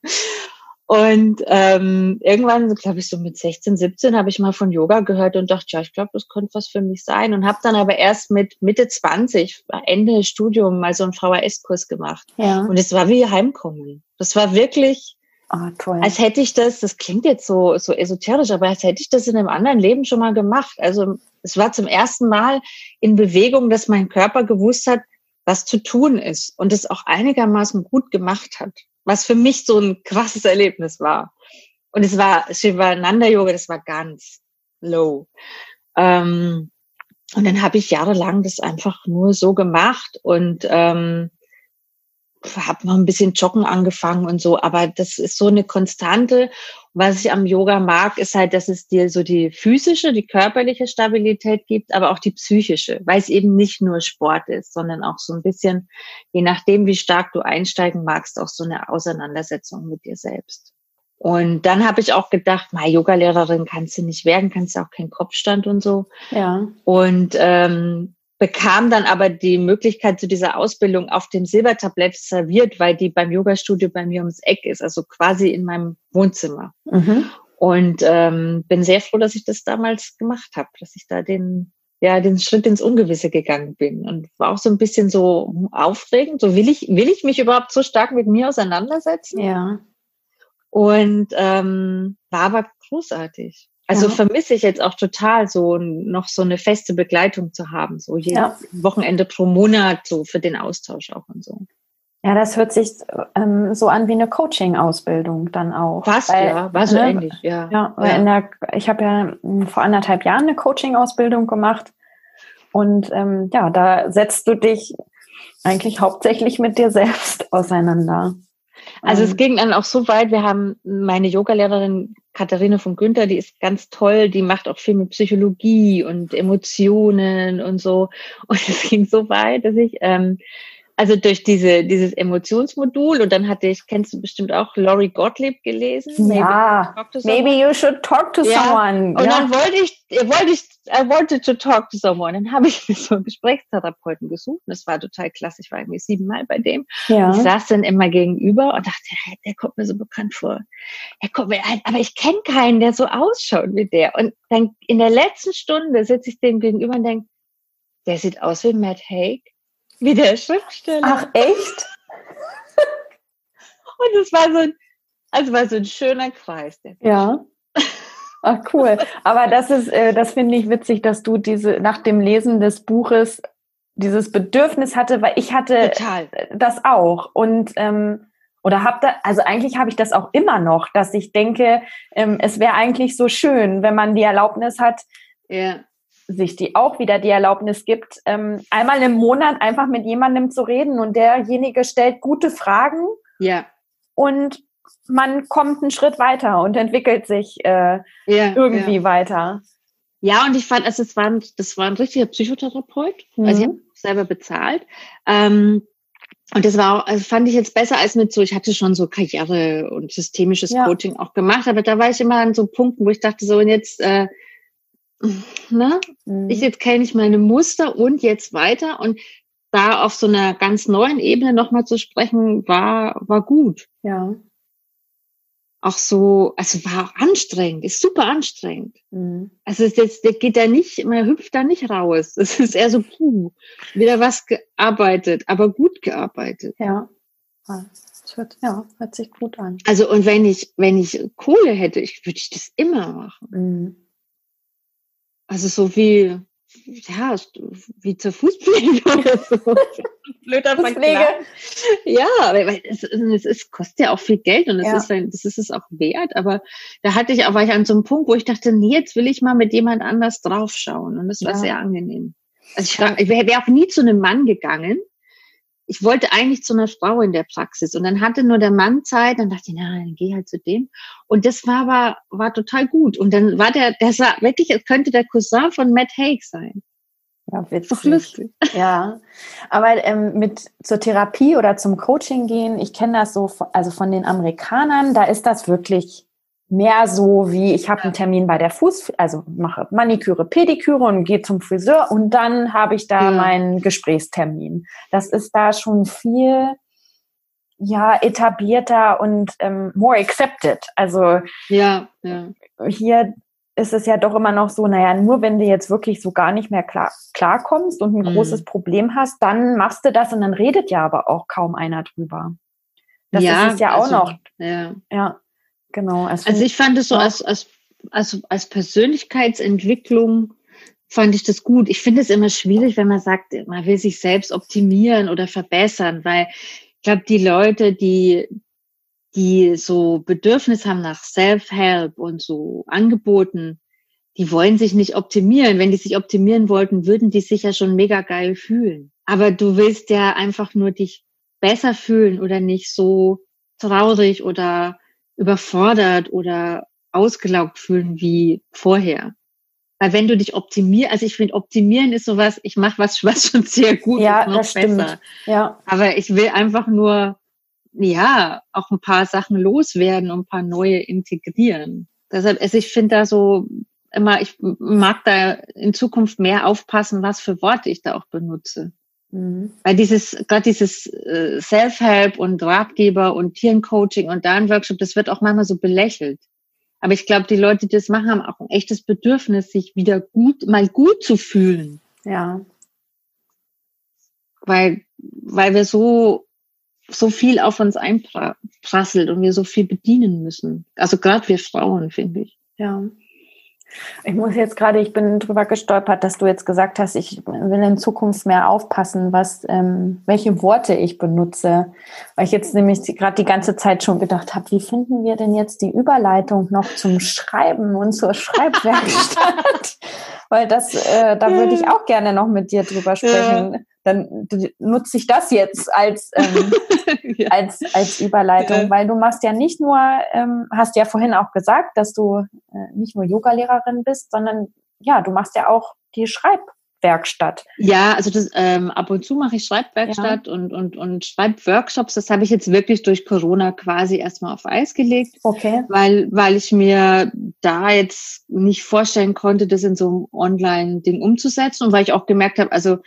Speaker 2: Und ähm, irgendwann, glaube ich, so mit 16, 17 habe ich mal von Yoga gehört und dachte, ja, ich glaube, das könnte was für mich sein. Und habe dann aber erst mit Mitte 20, Ende Studium, mal so einen VHS-Kurs gemacht. Ja. Und es war wie Heimkommen. Das war wirklich, oh, toll. als hätte ich das, das klingt jetzt so, so esoterisch, aber als hätte ich das in einem anderen Leben schon mal gemacht. Also es war zum ersten Mal in Bewegung, dass mein Körper gewusst hat, was zu tun ist und es auch einigermaßen gut gemacht hat, was für mich so ein krasses Erlebnis war. Und es war Shivananda Yoga, das war ganz low. Ähm, und dann habe ich jahrelang das einfach nur so gemacht und ähm, habe noch ein bisschen Joggen angefangen und so, aber das ist so eine Konstante. Was ich am Yoga mag, ist halt, dass es dir so die physische, die körperliche Stabilität gibt, aber auch die psychische, weil es eben nicht nur Sport ist, sondern auch so ein bisschen, je nachdem, wie stark du einsteigen magst, auch so eine Auseinandersetzung mit dir selbst. Und dann habe ich auch gedacht, na, Yogalehrerin kannst du nicht werden, kannst du auch keinen Kopfstand und so.
Speaker 1: Ja.
Speaker 2: Und ähm, bekam dann aber die Möglichkeit zu dieser Ausbildung auf dem Silbertablett serviert, weil die beim Yogastudio bei mir ums Eck ist, also quasi in meinem Wohnzimmer. Mhm. Und ähm, bin sehr froh, dass ich das damals gemacht habe, dass ich da den ja den Schritt ins Ungewisse gegangen bin und war auch so ein bisschen so aufregend. So will ich will ich mich überhaupt so stark mit mir auseinandersetzen?
Speaker 1: Ja.
Speaker 2: Und ähm, war aber großartig. Also ja. vermisse ich jetzt auch total, so noch so eine feste Begleitung zu haben, so jedes ja. Wochenende pro Monat, so für den Austausch auch und so.
Speaker 1: Ja, das hört sich ähm, so an wie eine Coaching-Ausbildung dann auch.
Speaker 2: Was, weil, ja, war so ne, ähnlich, ja.
Speaker 1: Ja, weil ja. In der, ich habe ja hm, vor anderthalb Jahren eine Coaching-Ausbildung gemacht und ähm, ja, da setzt du dich eigentlich hauptsächlich mit dir selbst auseinander.
Speaker 2: Also es ähm. ging dann auch so weit, wir haben meine Yogalehrerin Katharina von Günther, die ist ganz toll, die macht auch viel mit Psychologie und Emotionen und so. Und es ging so weit, dass ich ähm, also durch diese, dieses Emotionsmodul und dann hatte ich, kennst du bestimmt auch Laurie Gottlieb gelesen?
Speaker 1: Ja, maybe, maybe you should talk to ja. someone.
Speaker 2: Und ja. dann wollte ich, wollte ich, I wanted to talk to someone. Dann habe ich mir so einen Gesprächstherapeuten gesucht. Und das war total klasse. Ich war irgendwie siebenmal bei dem. Ja. Ich saß dann immer gegenüber und dachte, hey, der kommt mir so bekannt vor. Er kommt mir ein, aber ich kenne keinen, der so ausschaut wie der. Und dann in der letzten Stunde sitze ich dem gegenüber und denke, der sieht aus wie Matt Haig. Wie der Schriftsteller.
Speaker 1: Ach, echt?
Speaker 2: Und es war so ein, also war so ein schöner Kreis.
Speaker 1: ja. Ach, cool. Aber das ist, äh, das finde ich witzig, dass du diese, nach dem Lesen des Buches dieses Bedürfnis hatte, weil ich hatte
Speaker 2: Total.
Speaker 1: das auch. Und, ähm, oder hab da, also eigentlich habe ich das auch immer noch, dass ich denke, ähm, es wäre eigentlich so schön, wenn man die Erlaubnis hat,
Speaker 2: ja
Speaker 1: sich die auch wieder die Erlaubnis gibt, ähm, einmal im Monat einfach mit jemandem zu reden und derjenige stellt gute Fragen.
Speaker 2: Ja.
Speaker 1: Und man kommt einen Schritt weiter und entwickelt sich äh, ja, irgendwie ja. weiter.
Speaker 2: Ja, und ich fand, also es war ein, das war ein richtiger Psychotherapeut, mhm. also ich habe selber bezahlt. Ähm, und das war, also fand ich jetzt besser als mit so, ich hatte schon so Karriere und systemisches ja. Coaching auch gemacht, aber da war ich immer an so Punkten, wo ich dachte so, und jetzt äh, ne? Mhm. Ich jetzt kenne ich meine Muster und jetzt weiter und da auf so einer ganz neuen Ebene nochmal zu sprechen, war, war gut.
Speaker 1: Ja.
Speaker 2: Auch so, also war auch anstrengend, ist super anstrengend. Mhm. Also es jetzt, der geht da nicht, man hüpft da nicht raus. Es ist eher so, puh, wieder was gearbeitet, aber gut gearbeitet.
Speaker 1: Ja. Das hört, ja, hört sich gut an.
Speaker 2: Also und wenn ich, wenn ich Kohle hätte, ich, würde ich das immer machen. Mhm. Also so wie, ja, wie zur Fußpflege oder so.
Speaker 1: Blöder Fußpflege.
Speaker 2: Ja, weil es, es, es, kostet ja auch viel Geld und es ja. ist ein, das ist es auch wert. Aber da hatte ich, auch, war ich an so einem Punkt, wo ich dachte, nee, jetzt will ich mal mit jemand anders draufschauen. Und das war ja. sehr angenehm. Also ich, ich wäre wär auch nie zu einem Mann gegangen, ich wollte eigentlich zu einer Frau in der Praxis und dann hatte nur der Mann Zeit, dann dachte ich, na, dann geh halt zu dem. Und das war aber, war total gut. Und dann war der, der sah wirklich, es könnte der Cousin von Matt Haig sein.
Speaker 1: Ja, witzig. Doch lustig. Ja, aber ähm, mit zur Therapie oder zum Coaching gehen, ich kenne das so, also von den Amerikanern, da ist das wirklich mehr so wie, ich habe einen Termin bei der Fuß, also mache Maniküre, Pediküre und gehe zum Friseur und dann habe ich da ja. meinen Gesprächstermin. Das ist da schon viel ja etablierter und ähm, more accepted. Also
Speaker 2: ja, ja.
Speaker 1: hier ist es ja doch immer noch so, naja, nur wenn du jetzt wirklich so gar nicht mehr klar klarkommst und ein mhm. großes Problem hast, dann machst du das und dann redet ja aber auch kaum einer drüber. Das ja, ist es ja auch also, noch.
Speaker 2: Ja.
Speaker 1: ja. Genau.
Speaker 2: Also, also ich fand es so als, als, als, als Persönlichkeitsentwicklung fand ich das gut. Ich finde es immer schwierig, wenn man sagt, man will sich selbst optimieren oder verbessern, weil ich glaube, die Leute, die, die so Bedürfnis haben nach Self-Help und so Angeboten, die wollen sich nicht optimieren. Wenn die sich optimieren wollten, würden die sich ja schon mega geil fühlen. Aber du willst ja einfach nur dich besser fühlen oder nicht so traurig oder überfordert oder ausgelaugt fühlen wie vorher. Weil wenn du dich optimierst, also ich finde, optimieren ist sowas, ich mache was, was schon sehr gut
Speaker 1: ja,
Speaker 2: ist, noch
Speaker 1: das stimmt. besser. Ja.
Speaker 2: Aber ich will einfach nur ja auch ein paar Sachen loswerden und ein paar neue integrieren. Deshalb, also ich finde da so immer, ich mag da in Zukunft mehr aufpassen, was für Worte ich da auch benutze. Mhm. Weil dieses, gerade dieses äh, Self-Help und Ratgeber und Tierencoaching und da ein Workshop, das wird auch manchmal so belächelt. Aber ich glaube, die Leute, die das machen, haben auch ein echtes Bedürfnis, sich wieder gut, mal gut zu fühlen.
Speaker 1: Ja.
Speaker 2: Weil, weil wir so, so viel auf uns einprasselt und wir so viel bedienen müssen. Also gerade wir Frauen, finde ich.
Speaker 1: Ja. Ich muss jetzt gerade, ich bin drüber gestolpert, dass du jetzt gesagt hast, ich will in Zukunft mehr aufpassen, was, ähm, welche Worte ich benutze. Weil ich jetzt nämlich gerade die ganze Zeit schon gedacht habe, wie finden wir denn jetzt die Überleitung noch zum Schreiben und zur Schreibwerkstatt? Weil das, äh, da würde ich auch gerne noch mit dir drüber sprechen. Dann nutze ich das jetzt als, ähm, ja. als, als Überleitung, ja. weil du machst ja nicht nur, ähm, hast ja vorhin auch gesagt, dass du äh, nicht nur Yogalehrerin bist, sondern ja, du machst ja auch die Schreibwerkstatt.
Speaker 2: Ja, also das, ähm, ab und zu mache ich Schreibwerkstatt ja. und, und, und Schreibworkshops. Das habe ich jetzt wirklich durch Corona quasi erstmal auf Eis gelegt.
Speaker 1: Okay.
Speaker 2: Weil, weil ich mir da jetzt nicht vorstellen konnte, das in so einem Online-Ding umzusetzen und weil ich auch gemerkt habe, also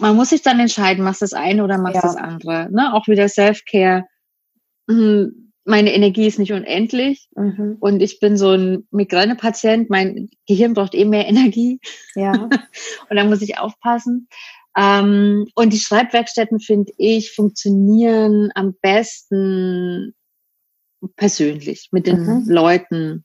Speaker 2: man muss sich dann entscheiden, machst das eine oder machst ja. das andere. Ne? Auch wieder Self-Care. Mhm. Meine Energie ist nicht unendlich mhm. und ich bin so ein Migränepatient. Mein Gehirn braucht eh mehr Energie.
Speaker 1: Ja.
Speaker 2: und da muss ich aufpassen. Ähm, und die Schreibwerkstätten, finde ich, funktionieren am besten persönlich mit den mhm. Leuten.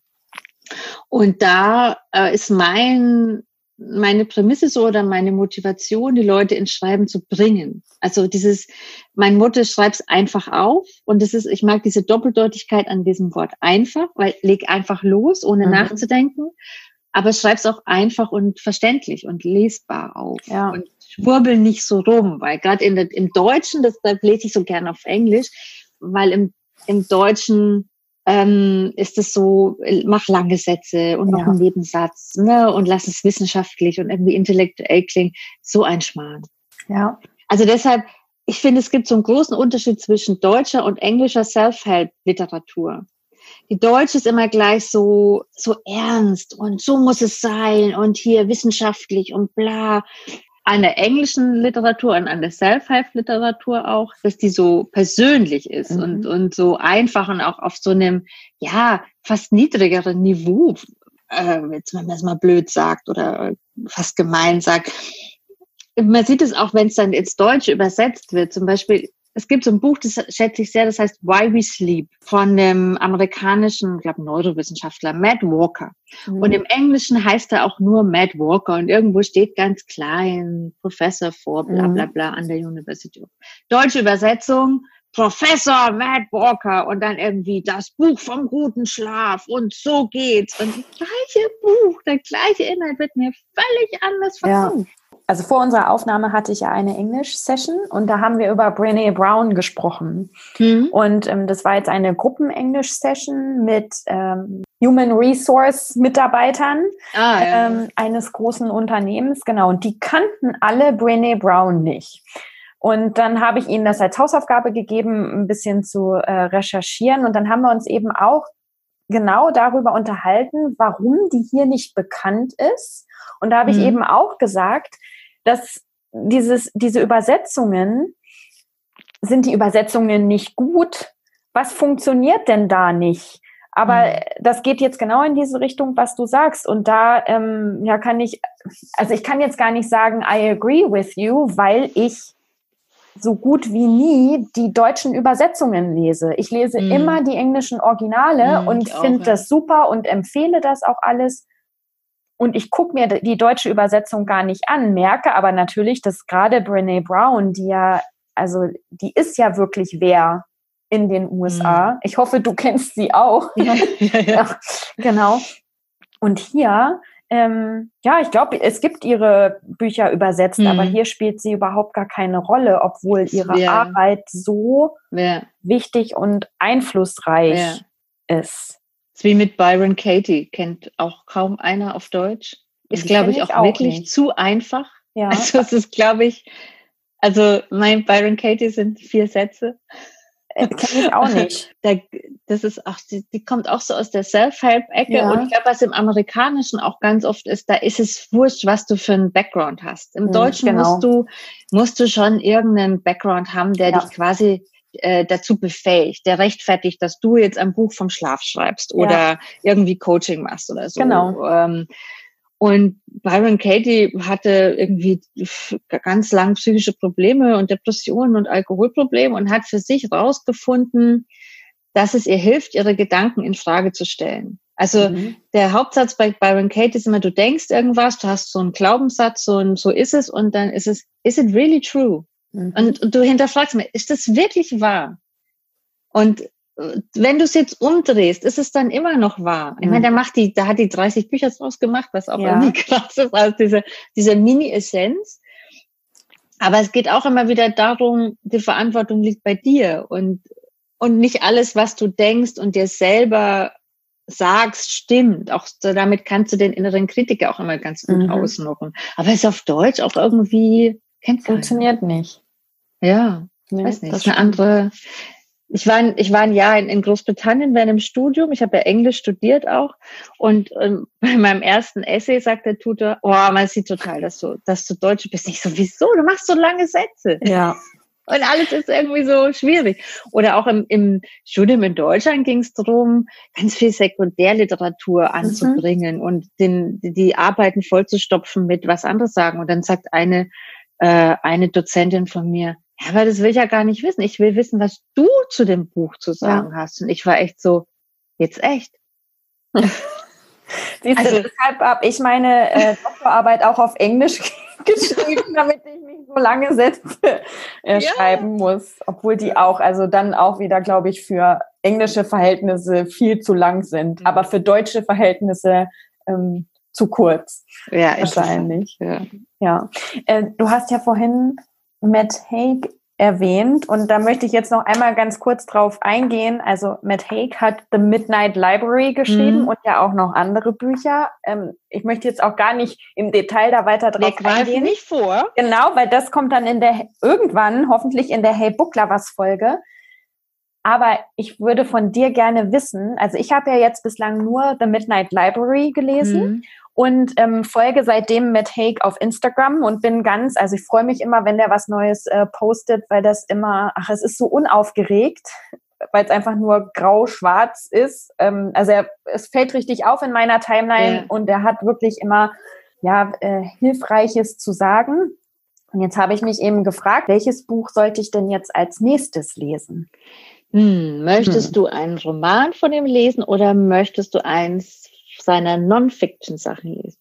Speaker 2: Und da äh, ist mein meine Prämisse so oder meine Motivation, die Leute ins Schreiben zu bringen. Also dieses, mein Motto, schreib's einfach auf. Und das ist, ich mag diese Doppeldeutigkeit an diesem Wort einfach, weil leg einfach los, ohne mhm. nachzudenken. Aber schreib's auch einfach und verständlich und lesbar auf.
Speaker 1: Ja.
Speaker 2: Und schwurbel nicht so rum, weil gerade im Deutschen, das, da lese ich so gerne auf Englisch, weil im, im Deutschen ähm, ist es so, mach lange Sätze und noch ja. einen Nebensatz ne, und lass es wissenschaftlich und irgendwie intellektuell klingen. So ein Schmarrn.
Speaker 1: Ja.
Speaker 2: Also deshalb, ich finde, es gibt so einen großen Unterschied zwischen deutscher und englischer Self-Help-Literatur. Die deutsche ist immer gleich so, so ernst und so muss es sein und hier wissenschaftlich und bla an der englischen Literatur und an der Self-Help-Literatur auch, dass die so persönlich ist mhm. und, und so einfach und auch auf so einem, ja, fast niedrigeren Niveau, äh, jetzt wenn man es mal blöd sagt oder fast gemein sagt. Man sieht es auch, wenn es dann ins Deutsche übersetzt wird. Zum Beispiel es gibt so ein Buch, das schätze ich sehr, das heißt Why We Sleep von dem amerikanischen, ich glaube, Neurowissenschaftler Matt Walker. Mhm. Und im Englischen heißt er auch nur Matt Walker und irgendwo steht ganz klein Professor vor, bla bla mhm. bla an der University. Deutsche Übersetzung, Professor Matt Walker und dann irgendwie das Buch vom guten Schlaf und so geht's. Und das gleiche Buch, der gleiche Inhalt wird mir völlig anders verkauft.
Speaker 1: Ja also vor unserer Aufnahme hatte ich ja eine Englisch-Session und da haben wir über Brené Brown gesprochen. Mhm. Und ähm, das war jetzt eine Gruppen-Englisch-Session mit ähm, Human Resource-Mitarbeitern ah, ja. ähm, eines großen Unternehmens. Genau, und die kannten alle Brené Brown nicht. Und dann habe ich ihnen das als Hausaufgabe gegeben, ein bisschen zu äh, recherchieren. Und dann haben wir uns eben auch genau darüber unterhalten, warum die hier nicht bekannt ist. Und da habe ich mhm. eben auch gesagt, dass dieses, diese Übersetzungen, sind die Übersetzungen nicht gut? Was funktioniert denn da nicht? Aber mhm. das geht jetzt genau in diese Richtung, was du sagst. Und da ähm, ja kann ich, also ich kann jetzt gar nicht sagen, I agree with you, weil ich so gut wie nie die deutschen Übersetzungen lese. Ich lese mhm. immer die englischen Originale mhm, und finde das super und empfehle das auch alles und ich gucke mir die deutsche Übersetzung gar nicht an, merke aber natürlich, dass gerade Brene Brown, die ja, also die ist ja wirklich wer in den USA. Mhm. Ich hoffe, du kennst sie auch. Ja, ja, ja. genau. Und hier, ähm, ja, ich glaube, es gibt ihre Bücher übersetzt, mhm. aber hier spielt sie überhaupt gar keine Rolle, obwohl ihre Arbeit so wichtig und einflussreich ist
Speaker 2: ist wie mit Byron Katie, kennt auch kaum einer auf Deutsch. Ist, glaube ich, auch, auch wirklich nicht. zu einfach. Ja. Also es ist, glaube ich, also mein Byron Katie sind vier Sätze.
Speaker 1: Äh, Kenne ich auch nicht.
Speaker 2: Da, das ist auch, die, die kommt auch so aus der Self-Help-Ecke. Ja. Und ich glaube, was im Amerikanischen auch ganz oft ist, da ist es wurscht, was du für einen Background hast. Im mhm, Deutschen genau. musst du, musst du schon irgendeinen Background haben, der ja. dich quasi äh, dazu befähigt, der rechtfertigt, dass du jetzt ein Buch vom Schlaf schreibst oder ja. irgendwie Coaching machst oder so.
Speaker 1: Genau.
Speaker 2: Ähm, und Byron Katie hatte irgendwie ganz lang psychische Probleme und Depressionen und Alkoholprobleme und hat für sich rausgefunden, dass es ihr hilft, ihre Gedanken in Frage zu stellen. Also mhm. der Hauptsatz bei Byron Katie ist immer, du denkst irgendwas, du hast so einen Glaubenssatz, so, ein, so ist es und dann ist es, is it really true? Mhm. Und, und du hinterfragst mir, ist das wirklich wahr? Und wenn du es jetzt umdrehst, ist es dann immer noch wahr. Ich meine, der macht die, da hat die 30 Bücher draus gemacht, was auch ja. irgendwie krass ist, also diese, diese Mini-Essenz. Aber es geht auch immer wieder darum, die Verantwortung liegt bei dir und, und nicht alles, was du denkst und dir selber sagst, stimmt. Auch damit kannst du den inneren Kritiker auch immer ganz gut mhm. ausnocken. Aber es ist auf Deutsch auch irgendwie,
Speaker 1: kennt Funktioniert nicht.
Speaker 2: Ja. Nee, weiß nicht. Das ist eine andere, ich war, ich war ein Jahr in, in Großbritannien während dem Studium. Ich habe ja Englisch studiert auch. Und ähm, bei meinem ersten Essay sagt der Tutor, oh, man sieht total, dass du, dass du Deutsch bist. Ich so, wieso? Du machst so lange Sätze.
Speaker 1: Ja.
Speaker 2: Und alles ist irgendwie so schwierig. Oder auch im, im Studium in Deutschland ging es darum, ganz viel Sekundärliteratur mhm. anzubringen mhm. und den, die Arbeiten vollzustopfen mit was anderes sagen. Und dann sagt eine, äh, eine Dozentin von mir, ja, aber das will ich ja gar nicht wissen. Ich will wissen, was du zu dem Buch zu sagen ja. hast. Und ich war echt so, jetzt echt.
Speaker 1: Siehst also, deshalb habe ich meine äh, Doktorarbeit auch auf Englisch geschrieben, damit ich nicht so lange Sätze äh, ja. schreiben muss. Obwohl die auch, also dann auch wieder, glaube ich, für englische Verhältnisse viel zu lang sind. Mhm. Aber für deutsche Verhältnisse ähm, zu kurz.
Speaker 2: Ja,
Speaker 1: wahrscheinlich. Ja. ja. Äh, du hast ja vorhin Matt Haig erwähnt und da möchte ich jetzt noch einmal ganz kurz drauf eingehen. Also Matt Haig hat The Midnight Library geschrieben mhm. und ja auch noch andere Bücher. Ähm, ich möchte jetzt auch gar nicht im Detail da weiter drauf
Speaker 2: Wir eingehen. nicht vor.
Speaker 1: Genau, weil das kommt dann in der irgendwann hoffentlich in der Hey Book Lovers Folge. Aber ich würde von dir gerne wissen, also ich habe ja jetzt bislang nur The Midnight Library gelesen mhm und ähm, folge seitdem Matt Haig auf Instagram und bin ganz, also ich freue mich immer, wenn der was Neues äh, postet, weil das immer, ach, es ist so unaufgeregt, weil es einfach nur grau-schwarz ist. Ähm, also er, es fällt richtig auf in meiner Timeline ja. und er hat wirklich immer ja äh, Hilfreiches zu sagen. Und jetzt habe ich mich eben gefragt, welches Buch sollte ich denn jetzt als nächstes lesen?
Speaker 2: Hm, möchtest hm. du einen Roman von ihm lesen oder möchtest du eins seiner Non-Fiction-Sachen lesen?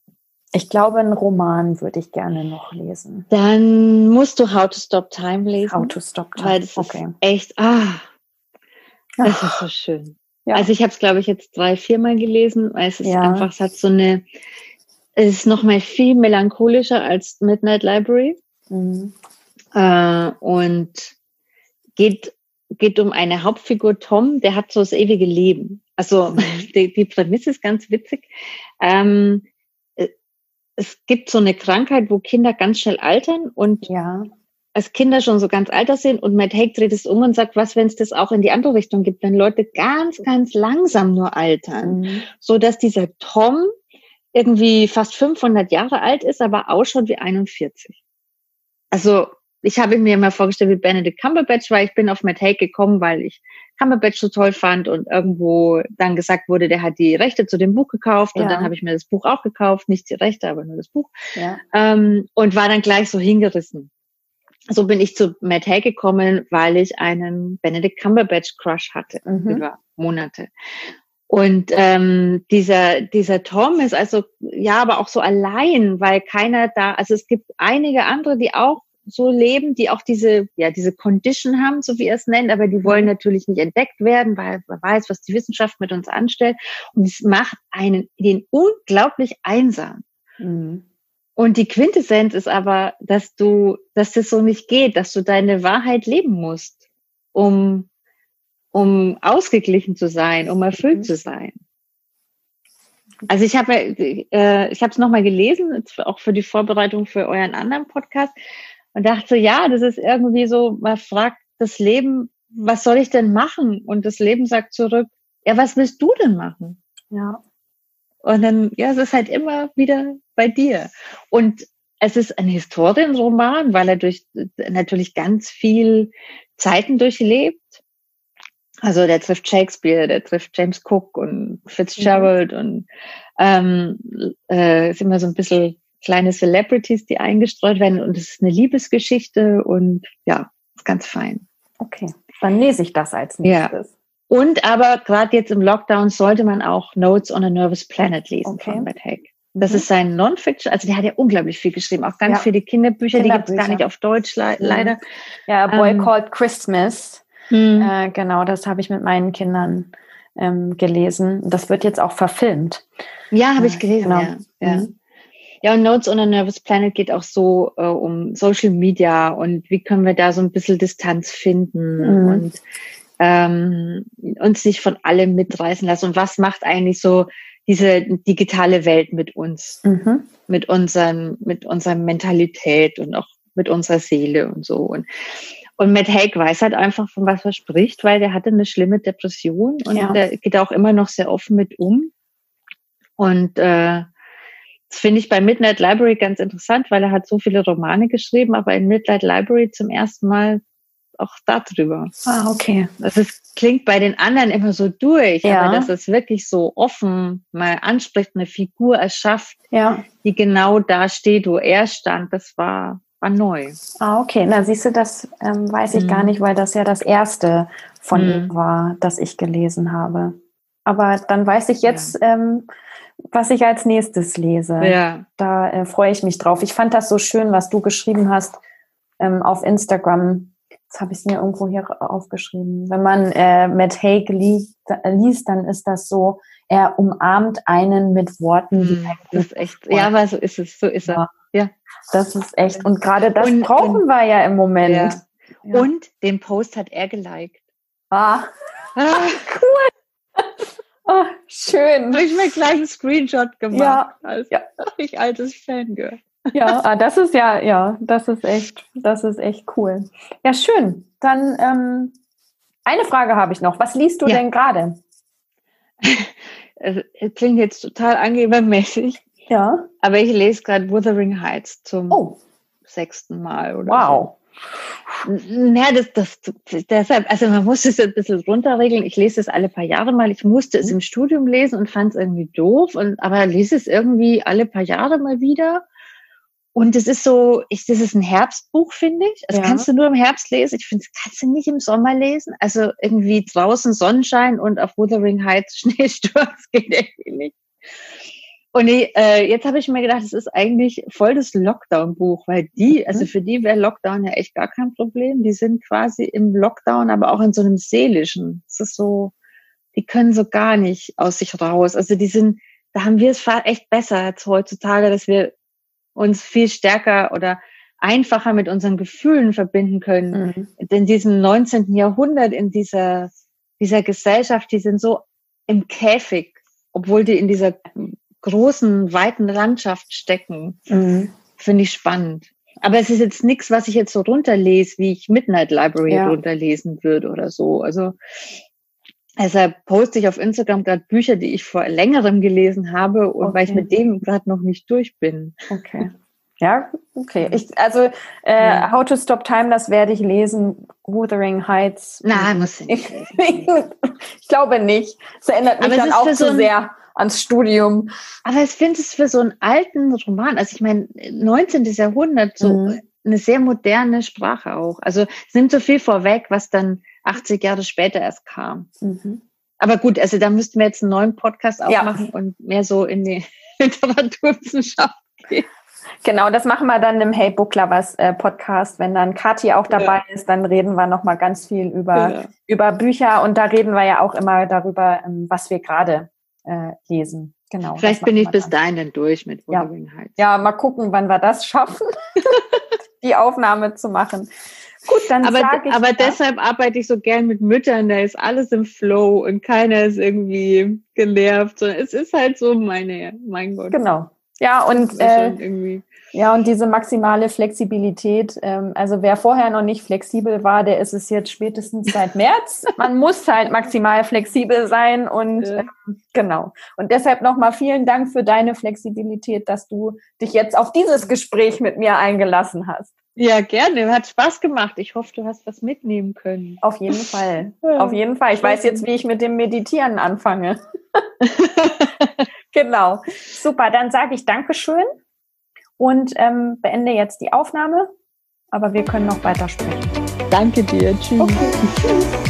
Speaker 1: Ich glaube, einen Roman würde ich gerne noch lesen.
Speaker 2: Dann musst du How to Stop Time lesen.
Speaker 1: How to Stop Time.
Speaker 2: Weil das okay. ist echt, ah, das ist so schön. Ja. Also ich habe es, glaube ich, jetzt drei, viermal gelesen, weil es ist ja. einfach, es hat so eine, es ist noch mal viel melancholischer als Midnight Library. Mhm. Äh, und geht, geht um eine Hauptfigur Tom, der hat so das ewige Leben. Also mhm. die, die Prämisse ist ganz witzig. Ähm, äh, es gibt so eine Krankheit, wo Kinder ganz schnell altern und ja. als Kinder schon so ganz alter sind und Matt Haig dreht es um und sagt, was, wenn es das auch in die andere Richtung gibt, wenn Leute ganz, ganz langsam nur altern, mhm. so dass dieser Tom irgendwie fast 500 Jahre alt ist, aber ausschaut wie 41. Also ich habe mir mal vorgestellt wie Benedict Cumberbatch, weil ich bin auf Matt Haig gekommen, weil ich Cumberbatch so toll fand und irgendwo dann gesagt wurde, der hat die Rechte zu dem Buch gekauft ja. und dann habe ich mir das Buch auch gekauft, nicht die Rechte, aber nur das Buch ja. ähm, und war dann gleich so hingerissen. So bin ich zu Matt Haig gekommen, weil ich einen Benedict Cumberbatch Crush hatte mhm. über Monate. Und ähm, dieser, dieser Tom ist also ja, aber auch so allein, weil keiner da, also es gibt einige andere, die auch so leben, die auch diese, ja, diese Condition haben, so wie er es nennt, aber die wollen mhm. natürlich nicht entdeckt werden, weil man weiß, was die Wissenschaft mit uns anstellt. Und es macht einen, den unglaublich einsam. Mhm. Und die Quintessenz ist aber, dass du, dass das so nicht geht, dass du deine Wahrheit leben musst, um, um ausgeglichen zu sein, um erfüllt mhm. zu sein. Also ich habe äh, ich habe es nochmal gelesen, auch für die Vorbereitung für euren anderen Podcast und dachte, ja, das ist irgendwie so, man fragt das Leben, was soll ich denn machen? Und das Leben sagt zurück, ja, was willst du denn machen?
Speaker 1: Ja.
Speaker 2: Und dann, ja, es ist halt immer wieder bei dir. Und es ist ein Historienroman, weil er durch natürlich ganz viel Zeiten durchlebt. Also der trifft Shakespeare, der trifft James Cook und Fitzgerald mhm. und ähm, äh, ist immer so ein bisschen kleine Celebrities, die eingestreut werden und es ist eine Liebesgeschichte und ja, ist ganz fein.
Speaker 1: Okay, dann lese ich das als nächstes.
Speaker 2: Ja. Und aber gerade jetzt im Lockdown sollte man auch Notes on a Nervous Planet lesen
Speaker 1: okay.
Speaker 2: von Matt Haig. Das mhm. ist sein Non-Fiction, also der hat ja unglaublich viel geschrieben, auch ganz ja. viele Kinderbücher, Kinderbücher, die gibt es gar nicht auf Deutsch le mhm. leider.
Speaker 1: Ja, Boy ähm, Called Christmas. Mhm. Äh, genau, das habe ich mit meinen Kindern ähm, gelesen. Das wird jetzt auch verfilmt.
Speaker 2: Ja, habe ich gelesen, genau. ja. ja. Ja, und Notes on a Nervous Planet geht auch so äh, um Social Media und wie können wir da so ein bisschen Distanz finden mhm. und ähm, uns nicht von allem mitreißen lassen. Und was macht eigentlich so diese digitale Welt mit uns, mhm. mit unseren, mit unserer Mentalität und auch mit unserer Seele und so. Und, und Matt Haig weiß halt einfach, von was er spricht, weil der hatte eine schlimme Depression und ja. der geht auch immer noch sehr offen mit um. Und äh, das finde ich bei Midnight Library ganz interessant, weil er hat so viele Romane geschrieben, aber in Midnight Library zum ersten Mal auch darüber.
Speaker 1: Ah, okay.
Speaker 2: Das ist, klingt bei den anderen immer so durch, ja. aber dass es wirklich so offen mal anspricht, eine Figur erschafft,
Speaker 1: ja.
Speaker 2: die genau da steht, wo er stand, das war, war neu.
Speaker 1: Ah, okay. Na, siehst du, das ähm, weiß ich mhm. gar nicht, weil das ja das erste von mhm. ihm war, das ich gelesen habe. Aber dann weiß ich jetzt, ja. ähm, was ich als nächstes lese.
Speaker 2: Ja.
Speaker 1: Da äh, freue ich mich drauf. Ich fand das so schön, was du geschrieben hast ähm, auf Instagram Jetzt habe ich es mir irgendwo hier aufgeschrieben. Wenn man äh, Matt Haig liest, liest, dann ist das so, er umarmt einen mit Worten.
Speaker 2: Hm, das ist echt, ja, aber so ist es, so ist er. Ja.
Speaker 1: Das ist echt. Und gerade das und, brauchen und, wir ja im Moment. Ja.
Speaker 2: Ja. Und den Post hat er geliked.
Speaker 1: Ah, ah. cool. Oh, schön.
Speaker 2: Habe ich mir gleich einen Screenshot gemacht.
Speaker 1: Ja.
Speaker 2: Als ja. ich altes Fangirl.
Speaker 1: Ja, ah, das ist ja, ja, das ist echt, das ist echt cool. Ja, schön. Dann ähm, eine Frage habe ich noch. Was liest du ja. denn gerade?
Speaker 2: Es klingt jetzt total angebermäßig.
Speaker 1: Ja.
Speaker 2: Aber ich lese gerade Wuthering Heights zum
Speaker 1: oh.
Speaker 2: sechsten Mal oder
Speaker 1: wow.
Speaker 2: so. Ja, das, das, deshalb, also man muss es ein bisschen runterregeln. Ich lese es alle paar Jahre mal. Ich musste es mhm. im Studium lesen und fand es irgendwie doof. Und, aber lese es irgendwie alle paar Jahre mal wieder. Und es ist so, ich, das ist ein Herbstbuch, finde ich. Das ja. kannst du nur im Herbst lesen. Ich finde, das kannst du nicht im Sommer lesen. Also irgendwie draußen Sonnenschein und auf Wuthering Heights Schneesturm, das geht irgendwie nicht. Und ich, äh, jetzt habe ich mir gedacht, es ist eigentlich voll das Lockdown-Buch, weil die, mhm. also für die wäre Lockdown ja echt gar kein Problem. Die sind quasi im Lockdown, aber auch in so einem seelischen. Es ist so, die können so gar nicht aus sich raus. Also die sind, da haben wir es echt besser als heutzutage, dass wir uns viel stärker oder einfacher mit unseren Gefühlen verbinden können. Mhm. In diesem 19. Jahrhundert, in dieser, dieser Gesellschaft, die sind so im Käfig, obwohl die in dieser großen, weiten Landschaft stecken. Mhm. Finde ich spannend. Aber es ist jetzt nichts, was ich jetzt so runterlese, wie ich Midnight Library ja. runterlesen würde oder so. Also Deshalb poste ich auf Instagram gerade Bücher, die ich vor längerem gelesen habe und okay. weil ich mit dem gerade noch nicht durch bin.
Speaker 1: Okay. Ja, okay. Ich, also äh, ja. How to Stop Time, das werde ich lesen. Wuthering Heights.
Speaker 2: Nein, muss ich nicht.
Speaker 1: ich glaube nicht. Das erinnert mich dann auch zu so sehr ans Studium.
Speaker 2: Aber ich finde es für so einen alten Roman, also ich meine, 19. Jahrhundert, so mhm. eine sehr moderne Sprache auch. Also es nimmt so viel vorweg, was dann 80 Jahre später erst kam. Mhm. Aber gut, also da müssten wir jetzt einen neuen Podcast aufmachen ja. und mehr so in die Literaturwissenschaft gehen.
Speaker 1: Genau, das machen wir dann im Hey Book Lovers äh, Podcast. Wenn dann Kathi auch dabei ja. ist, dann reden wir nochmal ganz viel über, ja. über Bücher und da reden wir ja auch immer darüber, ähm, was wir gerade äh, lesen. Genau.
Speaker 2: Vielleicht bin ich bis dahin dann durch mit
Speaker 1: Wuthering ja. Ja, mal gucken, wann wir das schaffen, die Aufnahme zu machen.
Speaker 2: Gut, dann aber, ich aber ja. deshalb arbeite ich so gern mit Müttern, da ist alles im Flow und keiner ist irgendwie genervt. Es ist halt so meine, mein Gott.
Speaker 1: Genau. Ja, und äh, ja, und diese maximale Flexibilität, ähm, also wer vorher noch nicht flexibel war, der ist es jetzt spätestens seit März. Man muss halt maximal flexibel sein und äh, genau. Und deshalb nochmal vielen Dank für deine Flexibilität, dass du dich jetzt auf dieses Gespräch mit mir eingelassen hast.
Speaker 2: Ja, gerne. Hat Spaß gemacht. Ich hoffe, du hast was mitnehmen können.
Speaker 1: Auf jeden Fall. Auf jeden Fall. Ich weiß jetzt, wie ich mit dem Meditieren anfange. genau. Super. Dann sage ich Dankeschön und ähm, beende jetzt die Aufnahme. Aber wir können noch weiter sprechen.
Speaker 2: Danke dir. Tschüss. Okay. Tschüss.